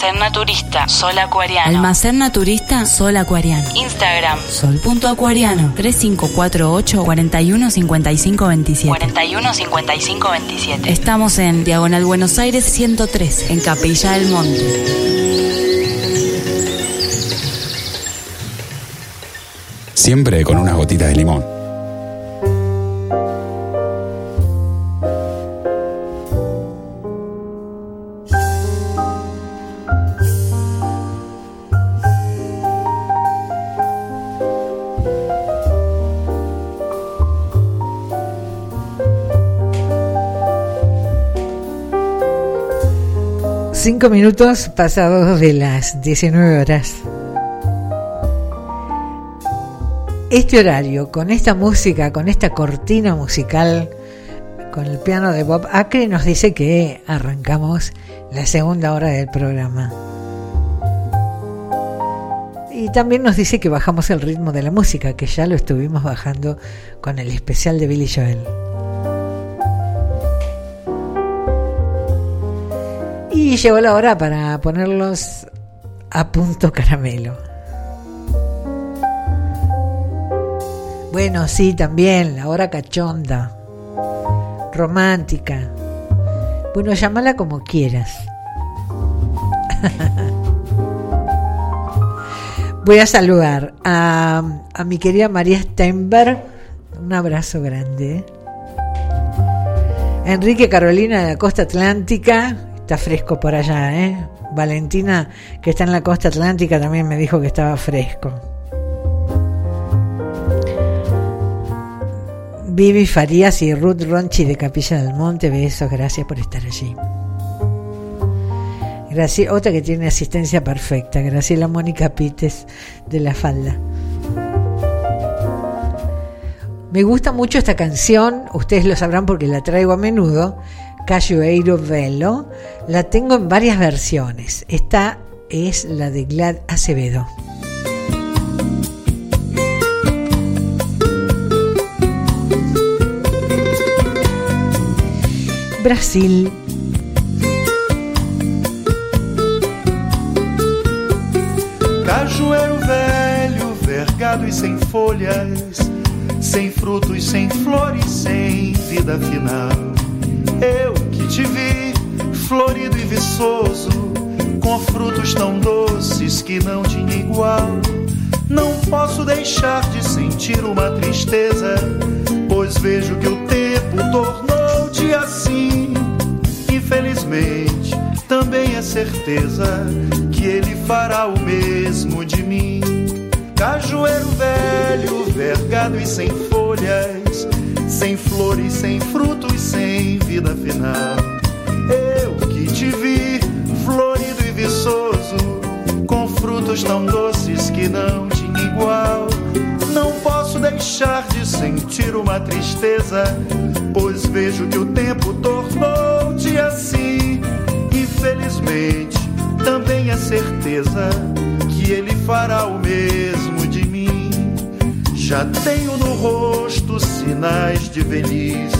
Almacén Naturista. Sol Acuariano. Almacén naturista Sol Acuariano. Instagram. Sol.acuariano 3548 415527 415527. Estamos en Diagonal Buenos Aires 103, en Capilla del Monte. Siempre con unas gotitas de limón. Cinco minutos pasados de las 19 horas. Este horario, con esta música, con esta cortina musical, con el piano de Bob Acre, nos dice que arrancamos la segunda hora del programa. Y también nos dice que bajamos el ritmo de la música, que ya lo estuvimos bajando con el especial de Billy Joel. Y llegó la hora para ponerlos a punto caramelo. Bueno, sí, también, la hora cachonda, romántica. Bueno, llámala como quieras. [LAUGHS] Voy a saludar a, a mi querida María Steinberg. Un abrazo grande. Enrique Carolina de la Costa Atlántica. Está fresco por allá, ¿eh? Valentina, que está en la Costa Atlántica, también me dijo que estaba fresco. Vivi Farías y Ruth Ronchi de Capilla del Monte, besos, gracias por estar allí. Otra que tiene asistencia perfecta, Graciela Mónica Pites de La Falda. Me gusta mucho esta canción, ustedes lo sabrán porque la traigo a menudo, Cajueiro Velo. La tengo en varias versiones. Esta es la de Glad Acevedo. Brasil. Cajueiro velho, ver vergado e sem folhas, sem frutos, sem flores, sem vida final. Eu que te vi, florido e viçoso, com frutos tão doces que não tinha igual. Não posso deixar de sentir uma tristeza, pois vejo que o tempo tornou-te assim. Infelizmente, também é certeza que ele fará o mesmo de mim. Cajueiro velho, vergado e sem folhas, sem flores, sem frutos, sem vida final. Eu que te vi, florido e viçoso, com frutos tão doces que não tinha igual. Não posso deixar de sentir uma tristeza, pois vejo que o tempo tornou-te assim. Infelizmente, também é certeza que ele fará o mesmo de mim. Já tenho no rosto sinais de velhice,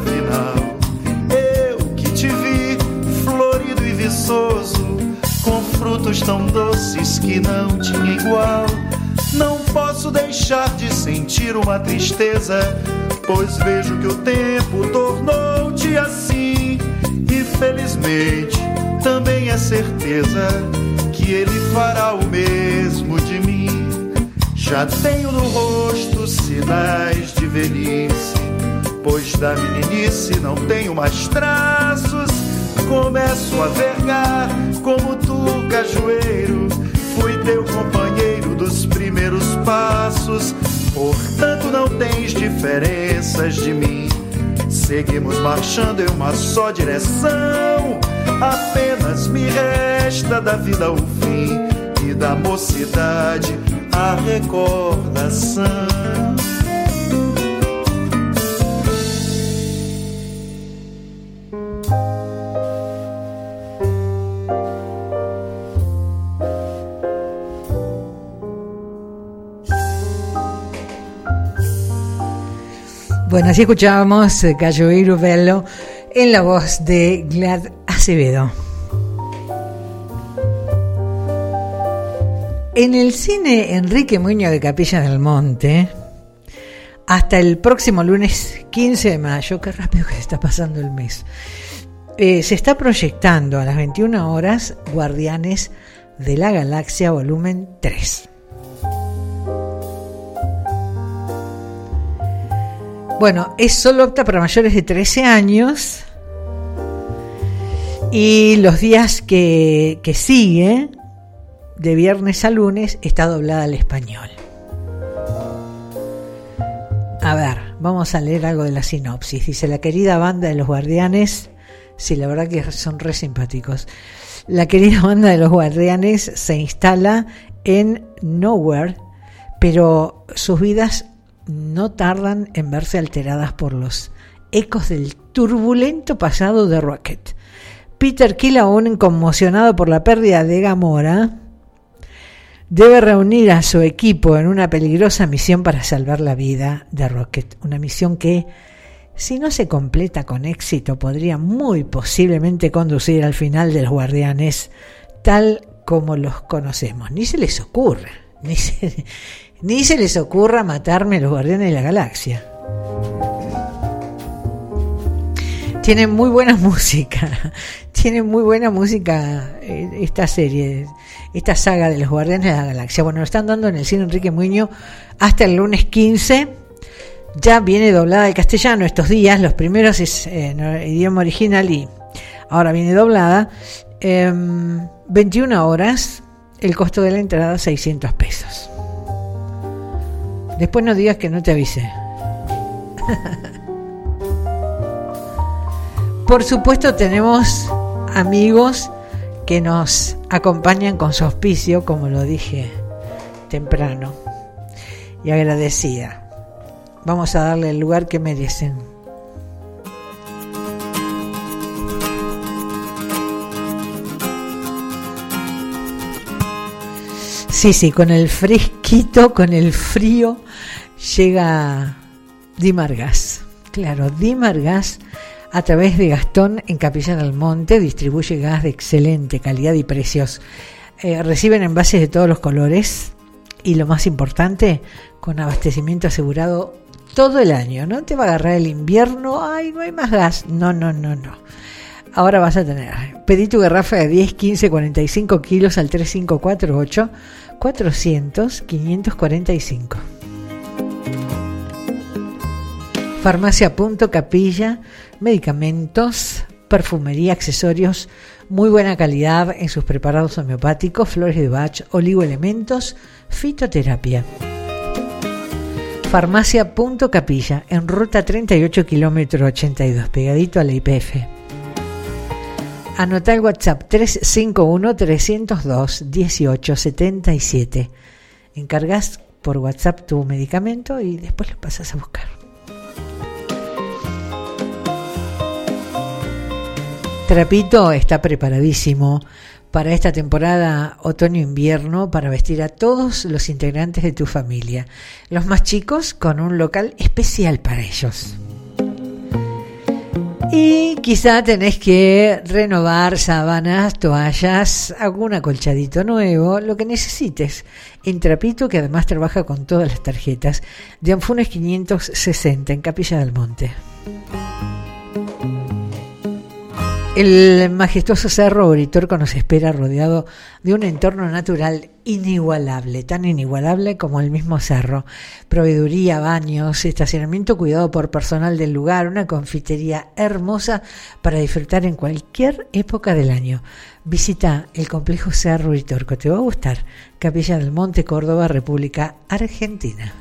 Final. Eu que te vi, florido e viçoso, com frutos tão doces que não tinha igual. Não posso deixar de sentir uma tristeza, pois vejo que o tempo tornou-te assim. E felizmente também é certeza que ele fará o mesmo de mim. Já tenho no rosto sinais de velhice, pois da meninice não tenho mais traços. Começo a vergar como tu, cajueiro. Fui teu companheiro dos primeiros passos, portanto não tens diferenças de mim. Seguimos marchando em uma só direção. Apenas me resta da vida o fim e da mocidade a recordação. Bueno, así escuchábamos eh, Cajueiro Bello en la voz de Glad Acevedo. En el cine Enrique Muñoz de Capilla del Monte, hasta el próximo lunes 15 de mayo, qué rápido que se está pasando el mes, eh, se está proyectando a las 21 horas Guardianes de la Galaxia Volumen 3. Bueno, es solo apta para mayores de 13 años y los días que, que sigue, de viernes a lunes, está doblada al español. A ver, vamos a leer algo de la sinopsis. Dice, la querida banda de los guardianes, sí, la verdad que son re simpáticos. La querida banda de los guardianes se instala en Nowhere, pero sus vidas no tardan en verse alteradas por los ecos del turbulento pasado de Rocket. Peter Kill, aún conmocionado por la pérdida de Gamora, debe reunir a su equipo en una peligrosa misión para salvar la vida de Rocket. Una misión que, si no se completa con éxito, podría muy posiblemente conducir al final de los guardianes tal como los conocemos. Ni se les ocurre, [LAUGHS] ni se, ni se les ocurra matarme los guardianes de la galaxia. Tiene muy buena [LAUGHS] música, tiene muy buena música eh, esta serie, esta saga de los guardianes de la galaxia. Bueno, lo están dando en el cine Enrique Muñoz hasta el lunes 15. Ya viene doblada al castellano estos días, los primeros es en idioma original y ahora viene doblada. Em, 21 horas, el costo de la entrada 600 pesos. Después no digas que no te avisé. Por supuesto tenemos amigos que nos acompañan con su auspicio, como lo dije temprano, y agradecida. Vamos a darle el lugar que merecen. Sí, sí, con el fresquito, con el frío, llega Dimargas. Claro, Dimargas a través de Gastón en Capilla del Monte distribuye gas de excelente calidad y precios. Eh, reciben envases de todos los colores y lo más importante, con abastecimiento asegurado todo el año. No te va a agarrar el invierno, ay, no hay más gas. No, no, no, no. Ahora vas a tener. Pedí tu garrafa de 10, 15, 45 kilos al 3548 400 545. Farmacia Punto Capilla, medicamentos, perfumería, accesorios, muy buena calidad en sus preparados homeopáticos, flores de bach, oligoelementos, fitoterapia. Farmacia Punto Capilla, en ruta 38 kilómetro 82, pegadito a la IPF. Anota el WhatsApp 351-302-1877. Encargas por WhatsApp tu medicamento y después lo pasas a buscar. Trapito está preparadísimo para esta temporada otoño-invierno para vestir a todos los integrantes de tu familia. Los más chicos con un local especial para ellos. Y quizá tenés que renovar sábanas, toallas, algún acolchadito nuevo, lo que necesites. En Trapito, que además trabaja con todas las tarjetas, de Anfunes 560 en Capilla del Monte. El majestuoso cerro Oritorco nos espera rodeado de un entorno natural inigualable, tan inigualable como el mismo cerro. Proveeduría, baños, estacionamiento cuidado por personal del lugar, una confitería hermosa para disfrutar en cualquier época del año. Visita el complejo Cerro Oritorco, te va a gustar. Capilla del Monte, Córdoba, República Argentina.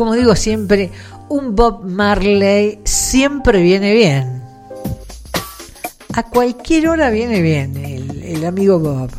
Como digo siempre, un Bob Marley siempre viene bien. A cualquier hora viene bien el, el amigo Bob.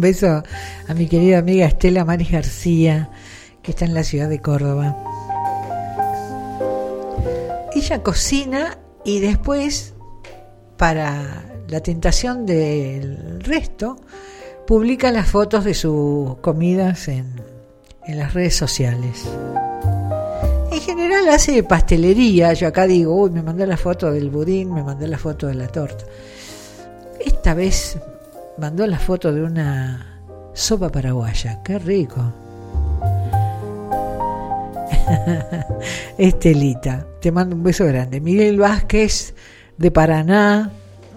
Beso a mi querida amiga Estela Maris García, que está en la ciudad de Córdoba. Ella cocina y después, para la tentación del resto, publica las fotos de sus comidas en, en las redes sociales. En general hace pastelería. Yo acá digo, uy, me mandó la foto del budín, me mandó la foto de la torta. Esta vez mandó la foto de una sopa paraguaya. Qué rico. [LAUGHS] Estelita, te mando un beso grande. Miguel Vázquez de Paraná,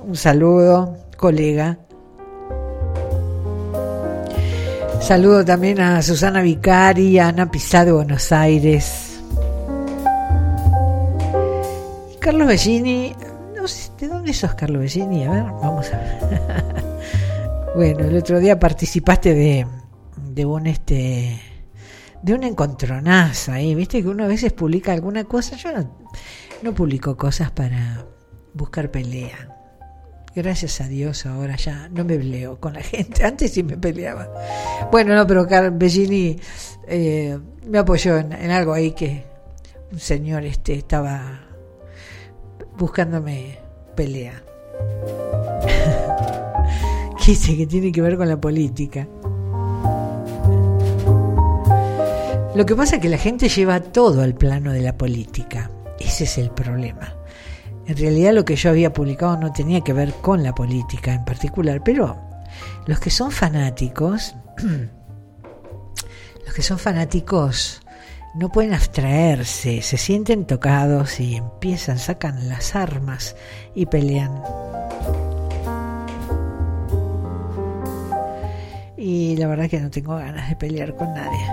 un saludo, colega. Saludo también a Susana Vicari, a Ana Pizá de Buenos Aires. Carlos Bellini, no sé, ¿de dónde sos Carlos Bellini? A ver, vamos a ver. [LAUGHS] bueno, el otro día participaste de, de un este de un encontronazo ahí, viste que uno a veces publica alguna cosa, yo no, no publico cosas para buscar pelea. Gracias a Dios ahora ya no me peleo con la gente. [LAUGHS] Antes sí me peleaba. Bueno, no, pero Bellini eh, me apoyó en, en algo ahí que un señor este estaba buscándome pelea. ¿Qué dice que tiene que ver con la política? Lo que pasa es que la gente lleva todo al plano de la política. Ese es el problema. En realidad lo que yo había publicado no tenía que ver con la política en particular, pero los que son fanáticos, [CLEARS THROAT] los que son fanáticos no pueden abstraerse, se sienten tocados y empiezan, sacan las armas y pelean. Y la verdad que no tengo ganas de pelear con nadie.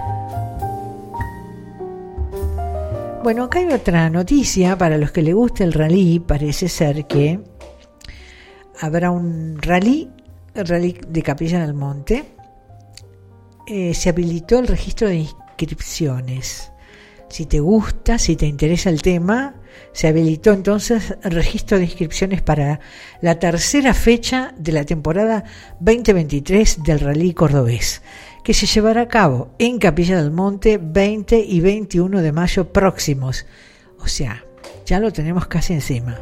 Bueno, acá hay otra noticia para los que le guste el rally. Parece ser que habrá un rally, el rally de Capilla del Monte. Eh, se habilitó el registro de inscripciones. Si te gusta, si te interesa el tema, se habilitó entonces el registro de inscripciones para la tercera fecha de la temporada 2023 del rally cordobés que se llevará a cabo en Capilla del Monte 20 y 21 de mayo próximos. O sea, ya lo tenemos casi encima.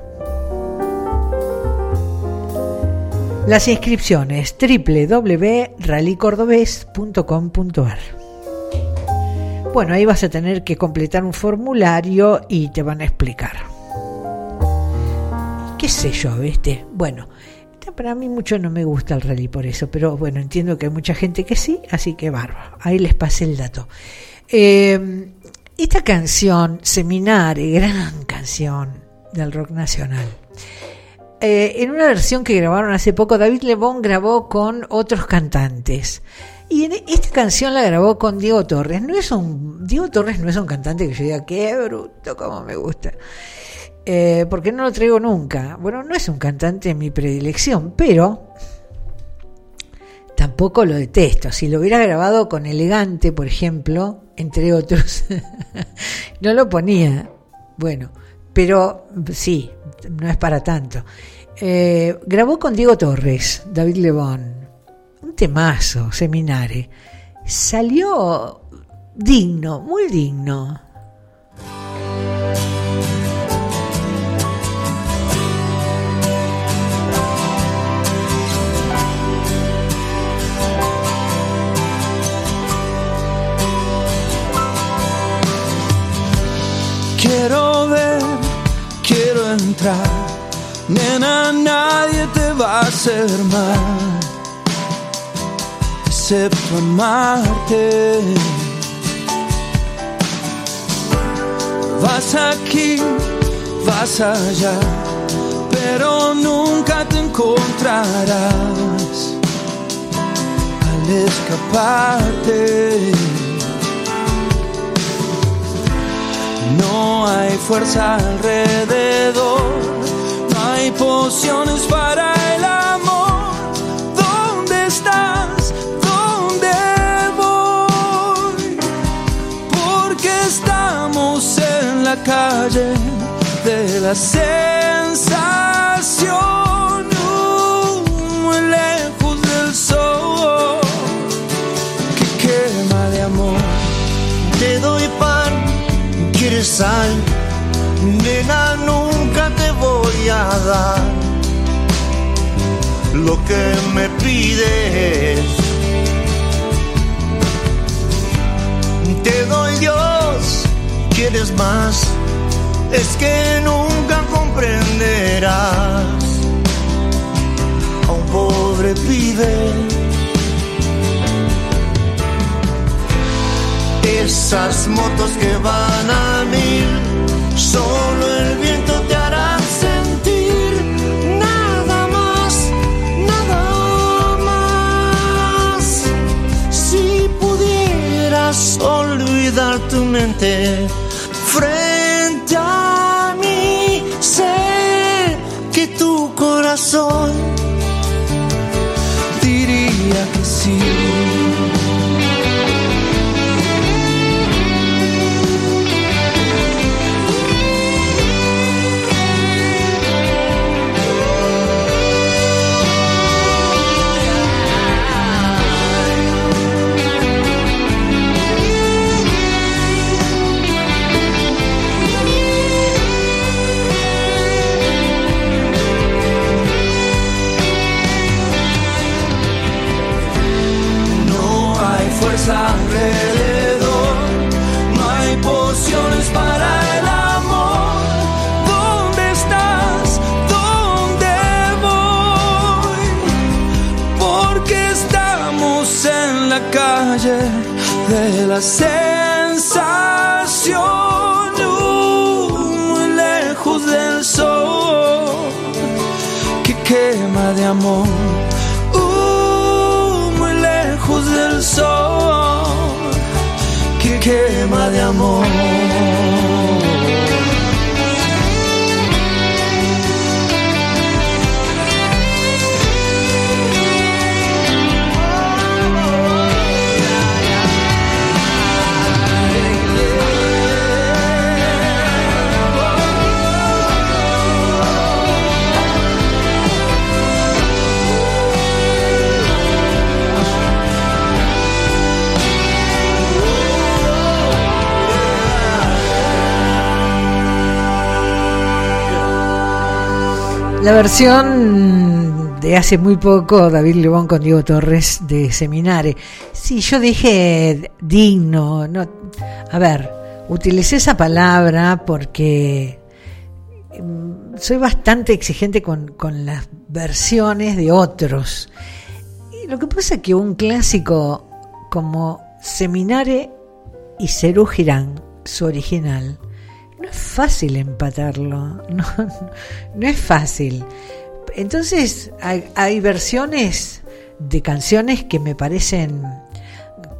Las inscripciones www.rallycordobés.com.ar Bueno, ahí vas a tener que completar un formulario y te van a explicar. ¿Qué sé yo, viste? Bueno, para mí mucho no me gusta el rally por eso, pero bueno, entiendo que hay mucha gente que sí, así que bárbaro. Ahí les pasé el dato. Eh, esta canción, Seminare, gran canción del rock nacional. Eh, en una versión que grabaron hace poco, David Lebón grabó con otros cantantes. Y en esta canción la grabó con Diego Torres. No es un, Diego Torres no es un cantante que yo diga, qué bruto, como me gusta eh, porque no lo traigo nunca. Bueno, no es un cantante de mi predilección, pero tampoco lo detesto. Si lo hubiera grabado con Elegante, por ejemplo, entre otros, [LAUGHS] no lo ponía. Bueno, pero sí, no es para tanto. Eh, grabó con Diego Torres, David Lebón, un temazo, Seminare. Salió digno, muy digno. Quiero ver, quiero entrar. Nena, nadie te va a hacer mal, excepto amarte. Vas aquí, vas allá, pero nunca te encontrarás al escaparte. No hay fuerza alrededor, no hay pociones para estamos en la calle sensación, muy lejos del sol que quema de amor. Te doy pan, quieres sal, nena, nunca te voy a dar lo que me pides. Te doy Dios, quieres más, es que nunca comprenderás a un pobre pibe. Esas motos que van a mil, solo el viento te hará sentir nada más, nada más. Si pudieras olvidar tu mente frente a mí, sé que tu corazón diría que sí. Versión de hace muy poco, David Lebón con Diego Torres de Seminare. Sí, yo dije digno. No, a ver, utilicé esa palabra porque mm, soy bastante exigente con, las versiones de otros. Y lo que pasa es que un clásico como Seminare y Cerú Girán, su original, no es fácil empatarlo, [LAUGHS] no, es fácil. Entonces hay, hay versiones de canciones que me parecen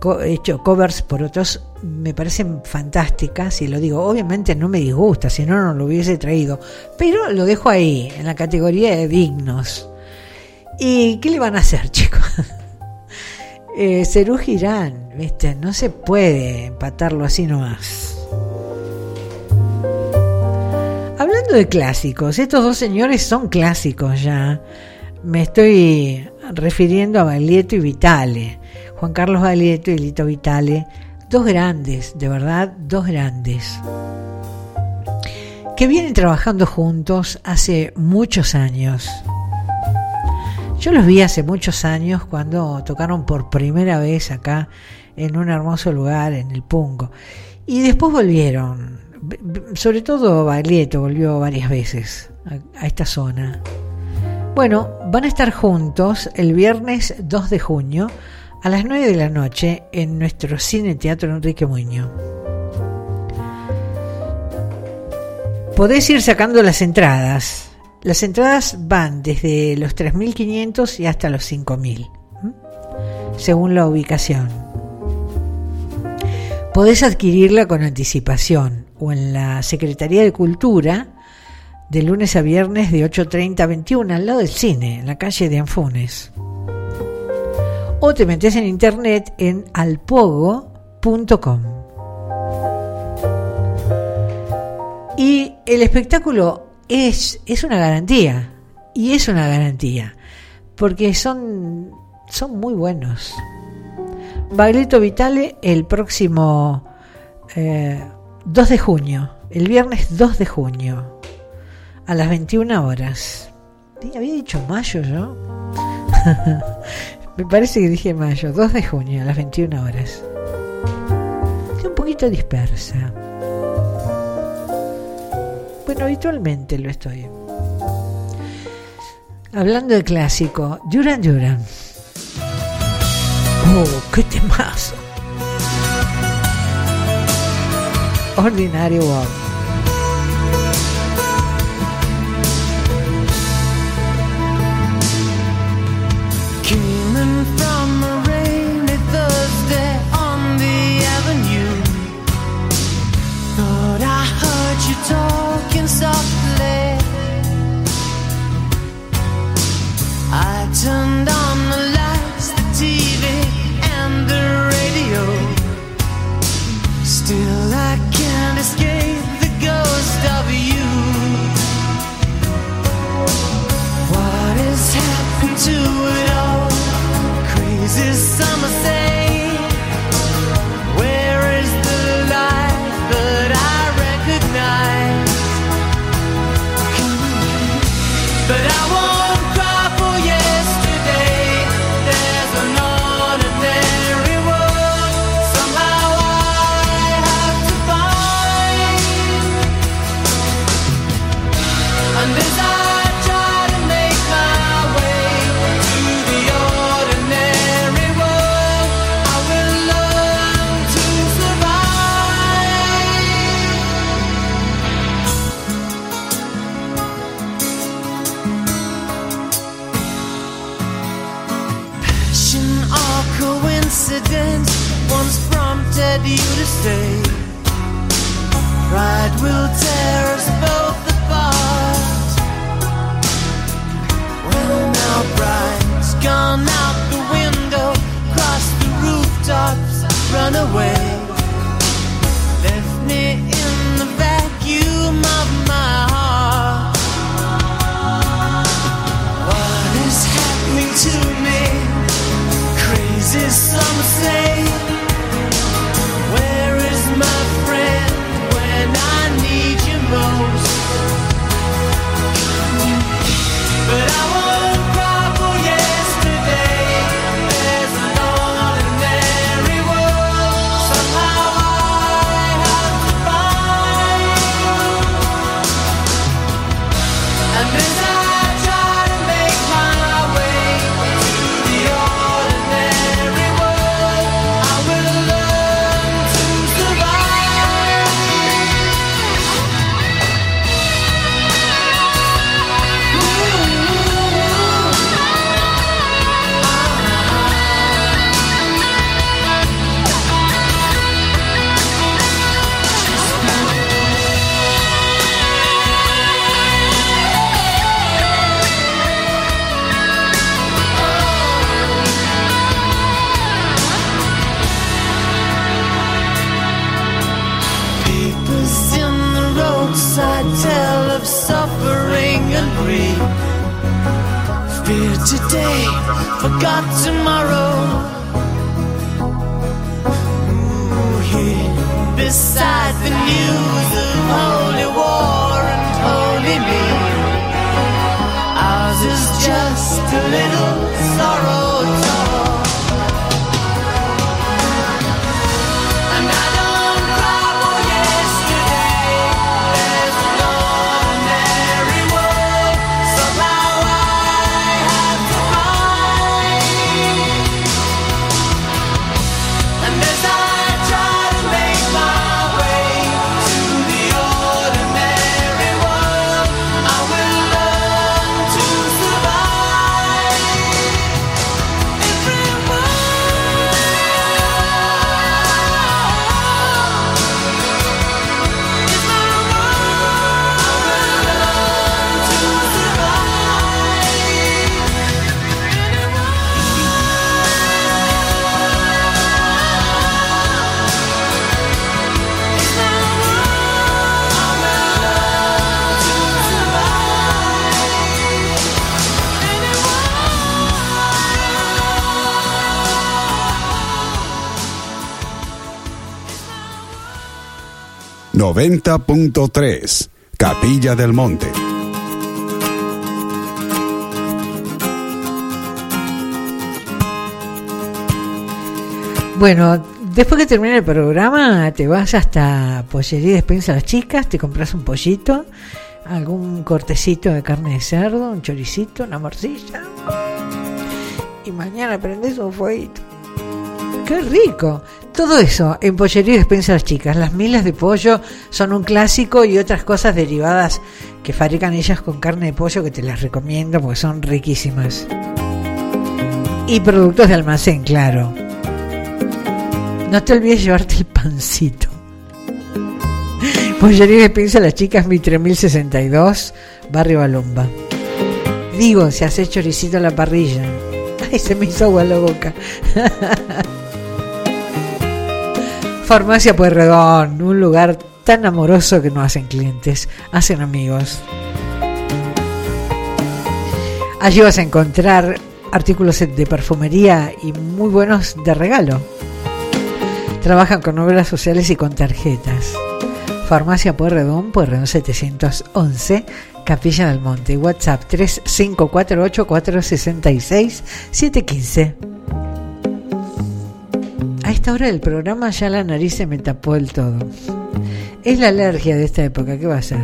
co- hecho covers por otros me parecen fantásticas y lo digo obviamente no me disgusta si no no lo hubiese traído pero lo dejo ahí en la categoría de dignos. Y qué le van a hacer [LAUGHS] chicos eh, Cerú Girán viste no se puede empatarlo así nomás Hablando de clásicos, estos dos señores son clásicos ya. Me estoy refiriendo a Baglietto y Vitale. Juan Carlos Baglietto y Lito Vitale, dos grandes, de verdad, dos grandes. Que vienen trabajando juntos hace muchos años. Yo los vi hace muchos años cuando tocaron por primera vez acá en un hermoso lugar en el Pungo. Y después volvieron sobre todo Baglietto volvió varias veces a, esta zona. Bueno, van a estar juntos el viernes 2 de junio a las 9 de la noche en nuestro cine teatro Enrique Muño. Podés ir sacando las entradas. Las entradas van desde los 3.500 y hasta los 5.000, según la ubicación. Podés adquirirla con anticipación o en la Secretaría de Cultura de lunes a viernes de 8.30 a 21 al lado del cine, en la calle de Anfunes. O te metes en internet en alpogo.com. Y el espectáculo es, es una garantía. Y es una garantía. Porque son, son muy buenos. Baglietto Vitale el próximo eh, 2 de junio. El viernes 2 de junio. A las 21 horas. Había dicho mayo yo. [LAUGHS] Me parece que dije mayo. 2 de junio a las 21 horas. Estoy un poquito dispersa. Bueno, habitualmente lo estoy. Hablando de clásico, Duran Duran. Oh, qué temazo. ordinario wow. King you Pride will tear us both apart. Well, now bride's gone out the window, crossed the rooftops, run away. Left me in the vacuum of my heart. What is happening to me? Crazy, some say. Today, forgot tomorrow. Ooh, here beside the news of holy war and holy me. Ours is just a little 90.3 Capilla del Monte. Bueno, después que termine el programa, te vas hasta Pollería Despensa a las Chicas, te compras un pollito, algún cortecito de carne de cerdo, un choricito, una morcilla. Y mañana prendes un fueguito. ¡Qué rico! Todo eso en Pollería Despensa las Chicas. Las milas de pollo son un clásico y otras cosas derivadas que fabrican ellas con carne de pollo que te las recomiendo porque son riquísimas. Y productos de almacén, claro. No te olvides llevarte el pancito. [LAUGHS] Pollería de Pinza Las Chicas, Mitre 1062, Barrio Balumba. Digo, si haces choricito a la parrilla. Ay, se me hizo agua la boca. [LAUGHS] Farmacia Pueyrredón, un lugar tan amoroso que no hacen clientes, hacen amigos. Allí vas a encontrar artículos de perfumería y muy buenos de regalo. Trabajan con obras sociales y con tarjetas. Farmacia Pueyrredón, Pueyrredón 711, Capilla del Monte. WhatsApp 3548-466-715. A esta hora del programa ya la nariz se me tapó del todo. Es la alergia de esta época, ¿qué va a ser?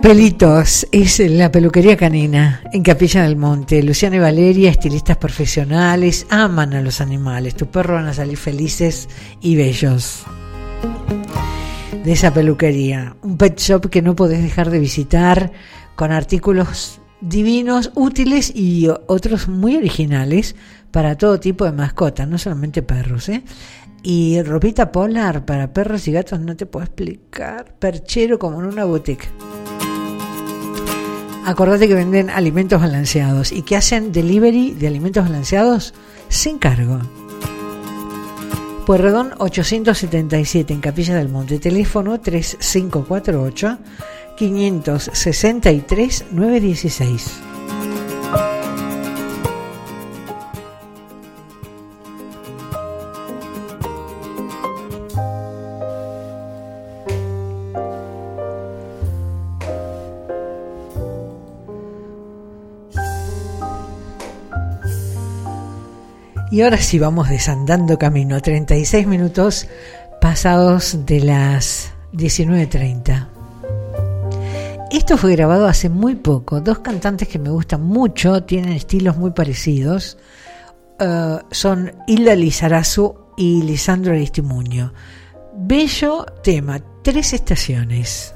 Pelitos es la peluquería canina en Capilla del Monte. Luciana y Valeria, estilistas profesionales, aman a los animales. Tus perros van a salir felices y bellos. De esa peluquería. Un pet shop que no podés dejar de visitar con artículos divinos, útiles y otros muy originales para todo tipo de mascotas, no solamente perros, ¿eh? Y ropita polar para perros y gatos no te puedo explicar. Perchero como en una boutique. Acordate que venden alimentos balanceados y que hacen delivery de alimentos balanceados sin cargo. Pueyrredón 877 en Capilla del Monte. Teléfono 3548 563 916. Y ahora sí vamos desandando camino. 36 minutos pasados de las 19.30. Esto fue grabado hace muy poco. Dos cantantes que me gustan mucho, tienen estilos muy parecidos. Eh, son Hilda Lizarazu y Lisandro Aristimuño. Bello tema, tres estaciones.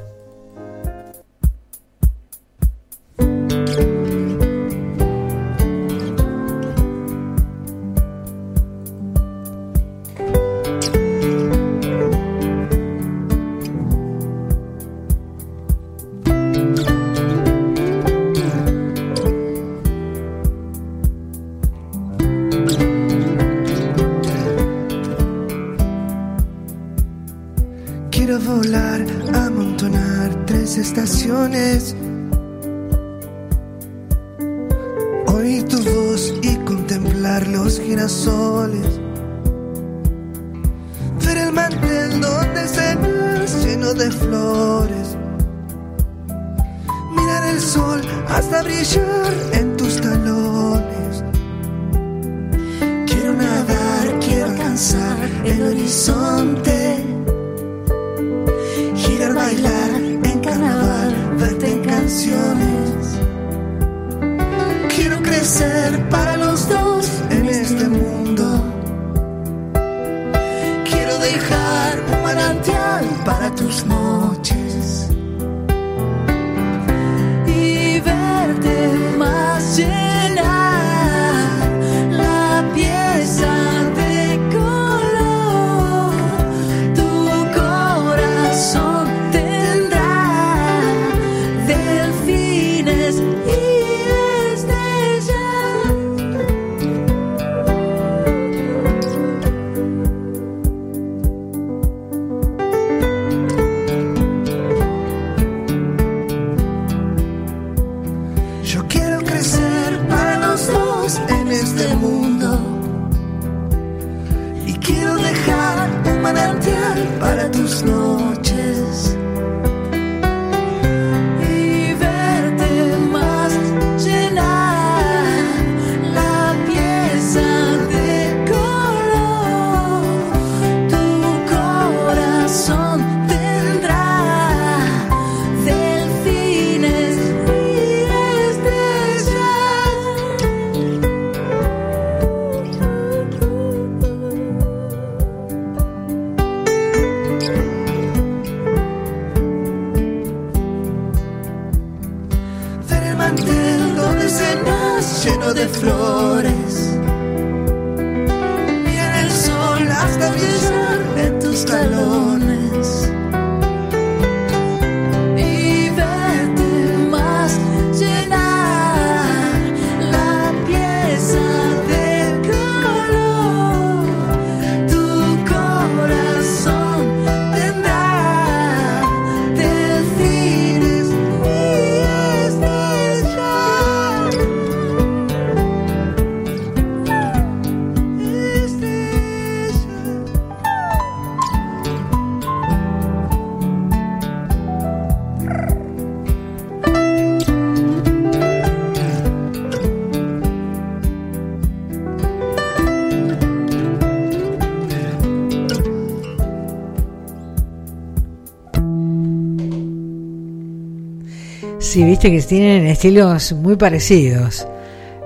Sí, viste que tienen estilos muy parecidos.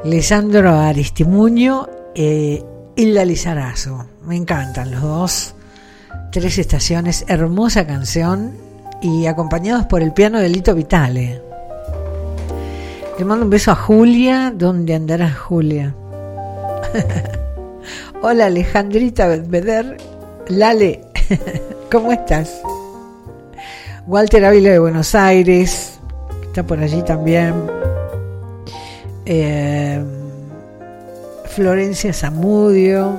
Lisandro Aristimuño e Hilda Lizarazo. Me encantan los dos. Tres estaciones, hermosa canción y acompañados por el piano de Lito Vitale. Le mando un beso a Julia. ¿Dónde andará Julia? [LAUGHS] Hola Alejandrita Beder. Lale, [LAUGHS] ¿cómo estás? Walter Ávila de Buenos Aires, está por allí también. Eh, Florencia Zamudio,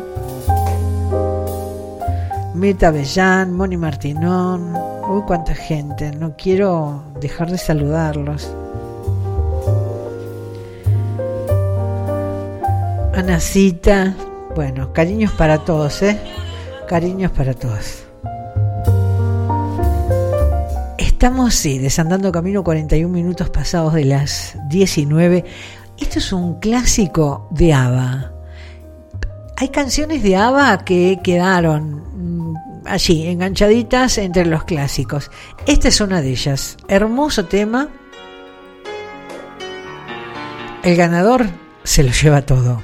Meta Bellán, Moni Martinón. Uy, cuánta gente, no quiero dejar de saludarlos. Anacita, bueno, cariños para todos, ¿eh? Cariños para todos. Estamos, sí, desandando camino 41 minutos pasados de las 19. Esto es un clásico de ABBA. Hay canciones de ABBA que quedaron mm, allí, enganchaditas entre los clásicos. Esta es una de ellas. Hermoso tema. El ganador se lo lleva todo.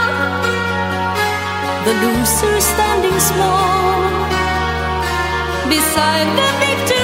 the loser standing small beside the victory.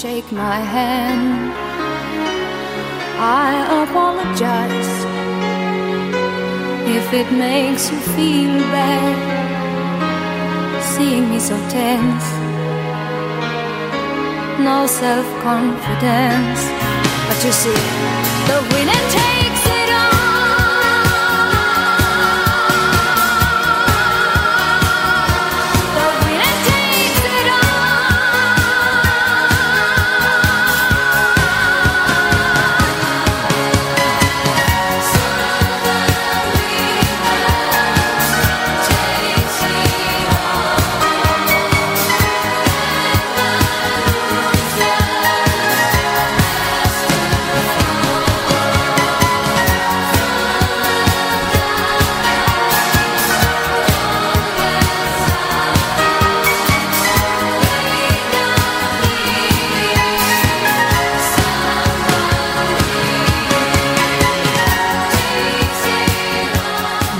Shake my hand. I apologize if it makes you feel bad, seeing me so tense, no self confidence. But you see, the winner takes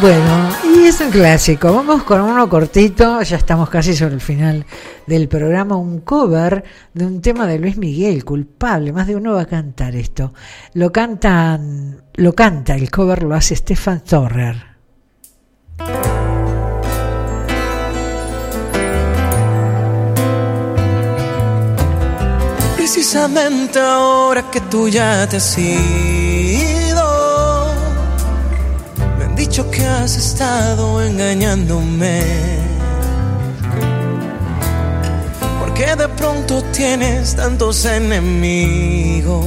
Bueno, y es un clásico. Vamos con uno cortito, ya estamos casi sobre el final del programa, un cover de un tema de Luis Miguel, culpable, más de uno va a cantar esto. Lo cantan, lo canta, el cover lo hace Stefan Torrer. Precisamente ahora que tú ya te has que has estado engañándome. Porque de pronto tienes tantos enemigos.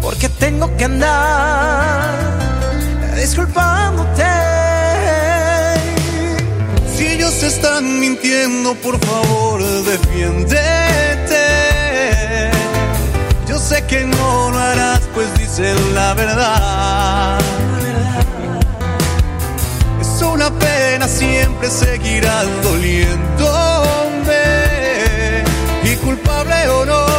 Porque tengo que andar disculpándote. Si ellos están mintiendo, por favor, defiéndete. Yo sé que no lo harás, pues dicen la verdad. Siempre seguirás doliéndome. Y culpable o no,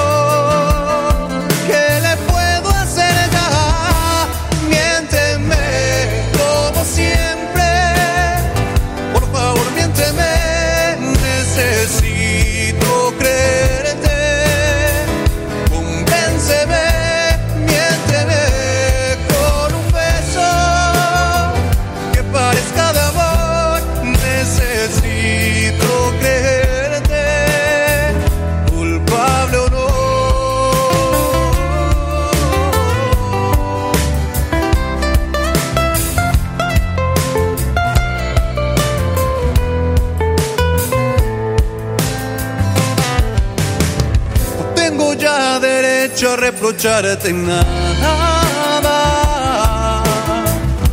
reprocharte nada,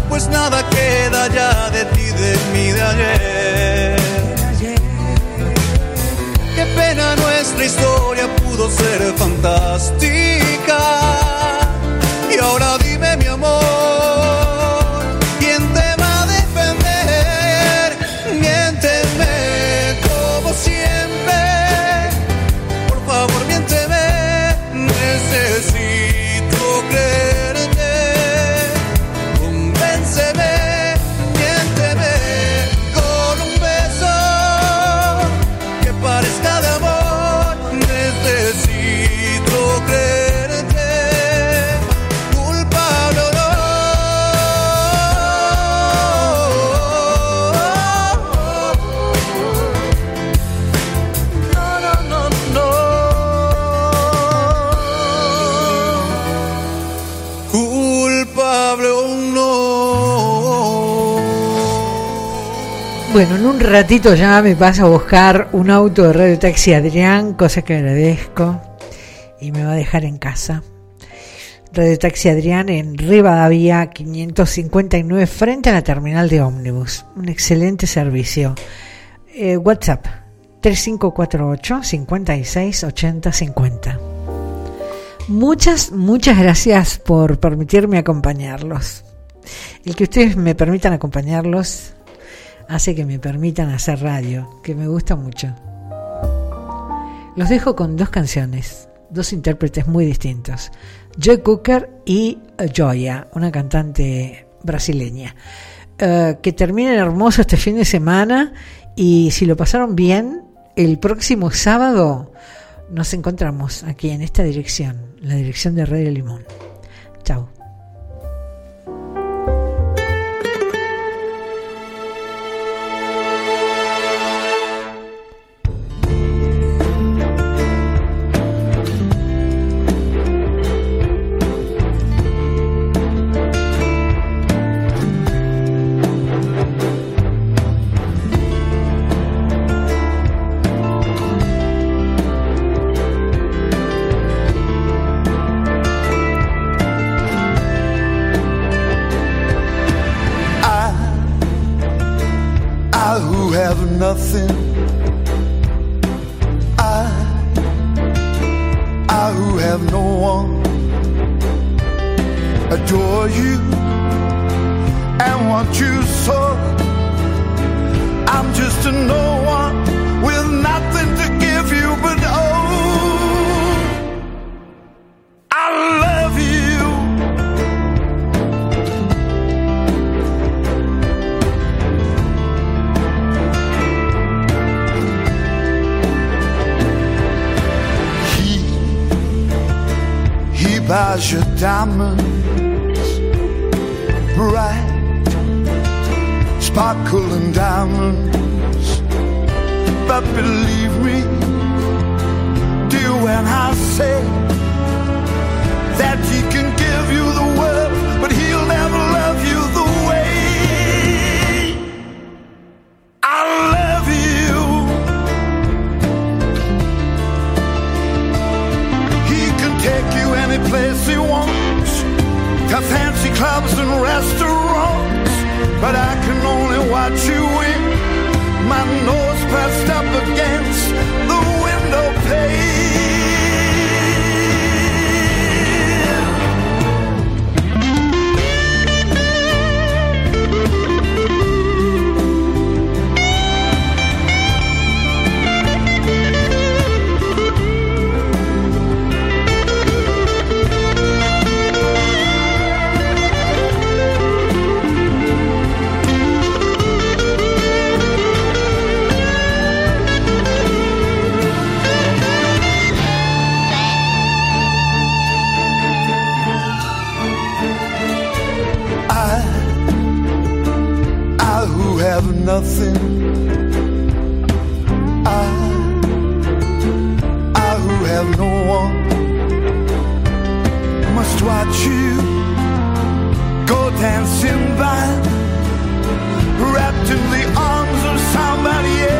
pues nada queda ya de ti, de mí, de ayer. Qué pena nuestra historia pudo ser fantástica. Un ratito ya me pasa a buscar un auto de Radio Taxi Adrián, cosa que agradezco, y me va a dejar en casa. Radio Taxi Adrián en Rivadavia 559 frente a la terminal de ómnibus. Un excelente servicio. Eh, WhatsApp 3548 56 80 50. Muchas, muchas gracias por permitirme acompañarlos. El que ustedes me permitan acompañarlos hace que me permitan hacer radio, que me gusta mucho. Los dejo con dos canciones, dos intérpretes muy distintos, Joy Cooker y Joya, una cantante brasileña. Eh, que terminen hermoso este fin de semana y si lo pasaron bien, el próximo sábado nos encontramos aquí en esta dirección, la dirección de Radio Limón. Chao. Nothing, I, I who have no one, adore you and want you so. I'm just a no one with nothing to give you but oh, buys your diamonds, bright, sparkling diamonds. But believe me, dear, when I say that you can clubs and restaurants. But I can only watch you win, my nose pressed up against the window pane. Nothing, I, I who have no one, must watch you go dancing by, wrapped in the arms of somebody else,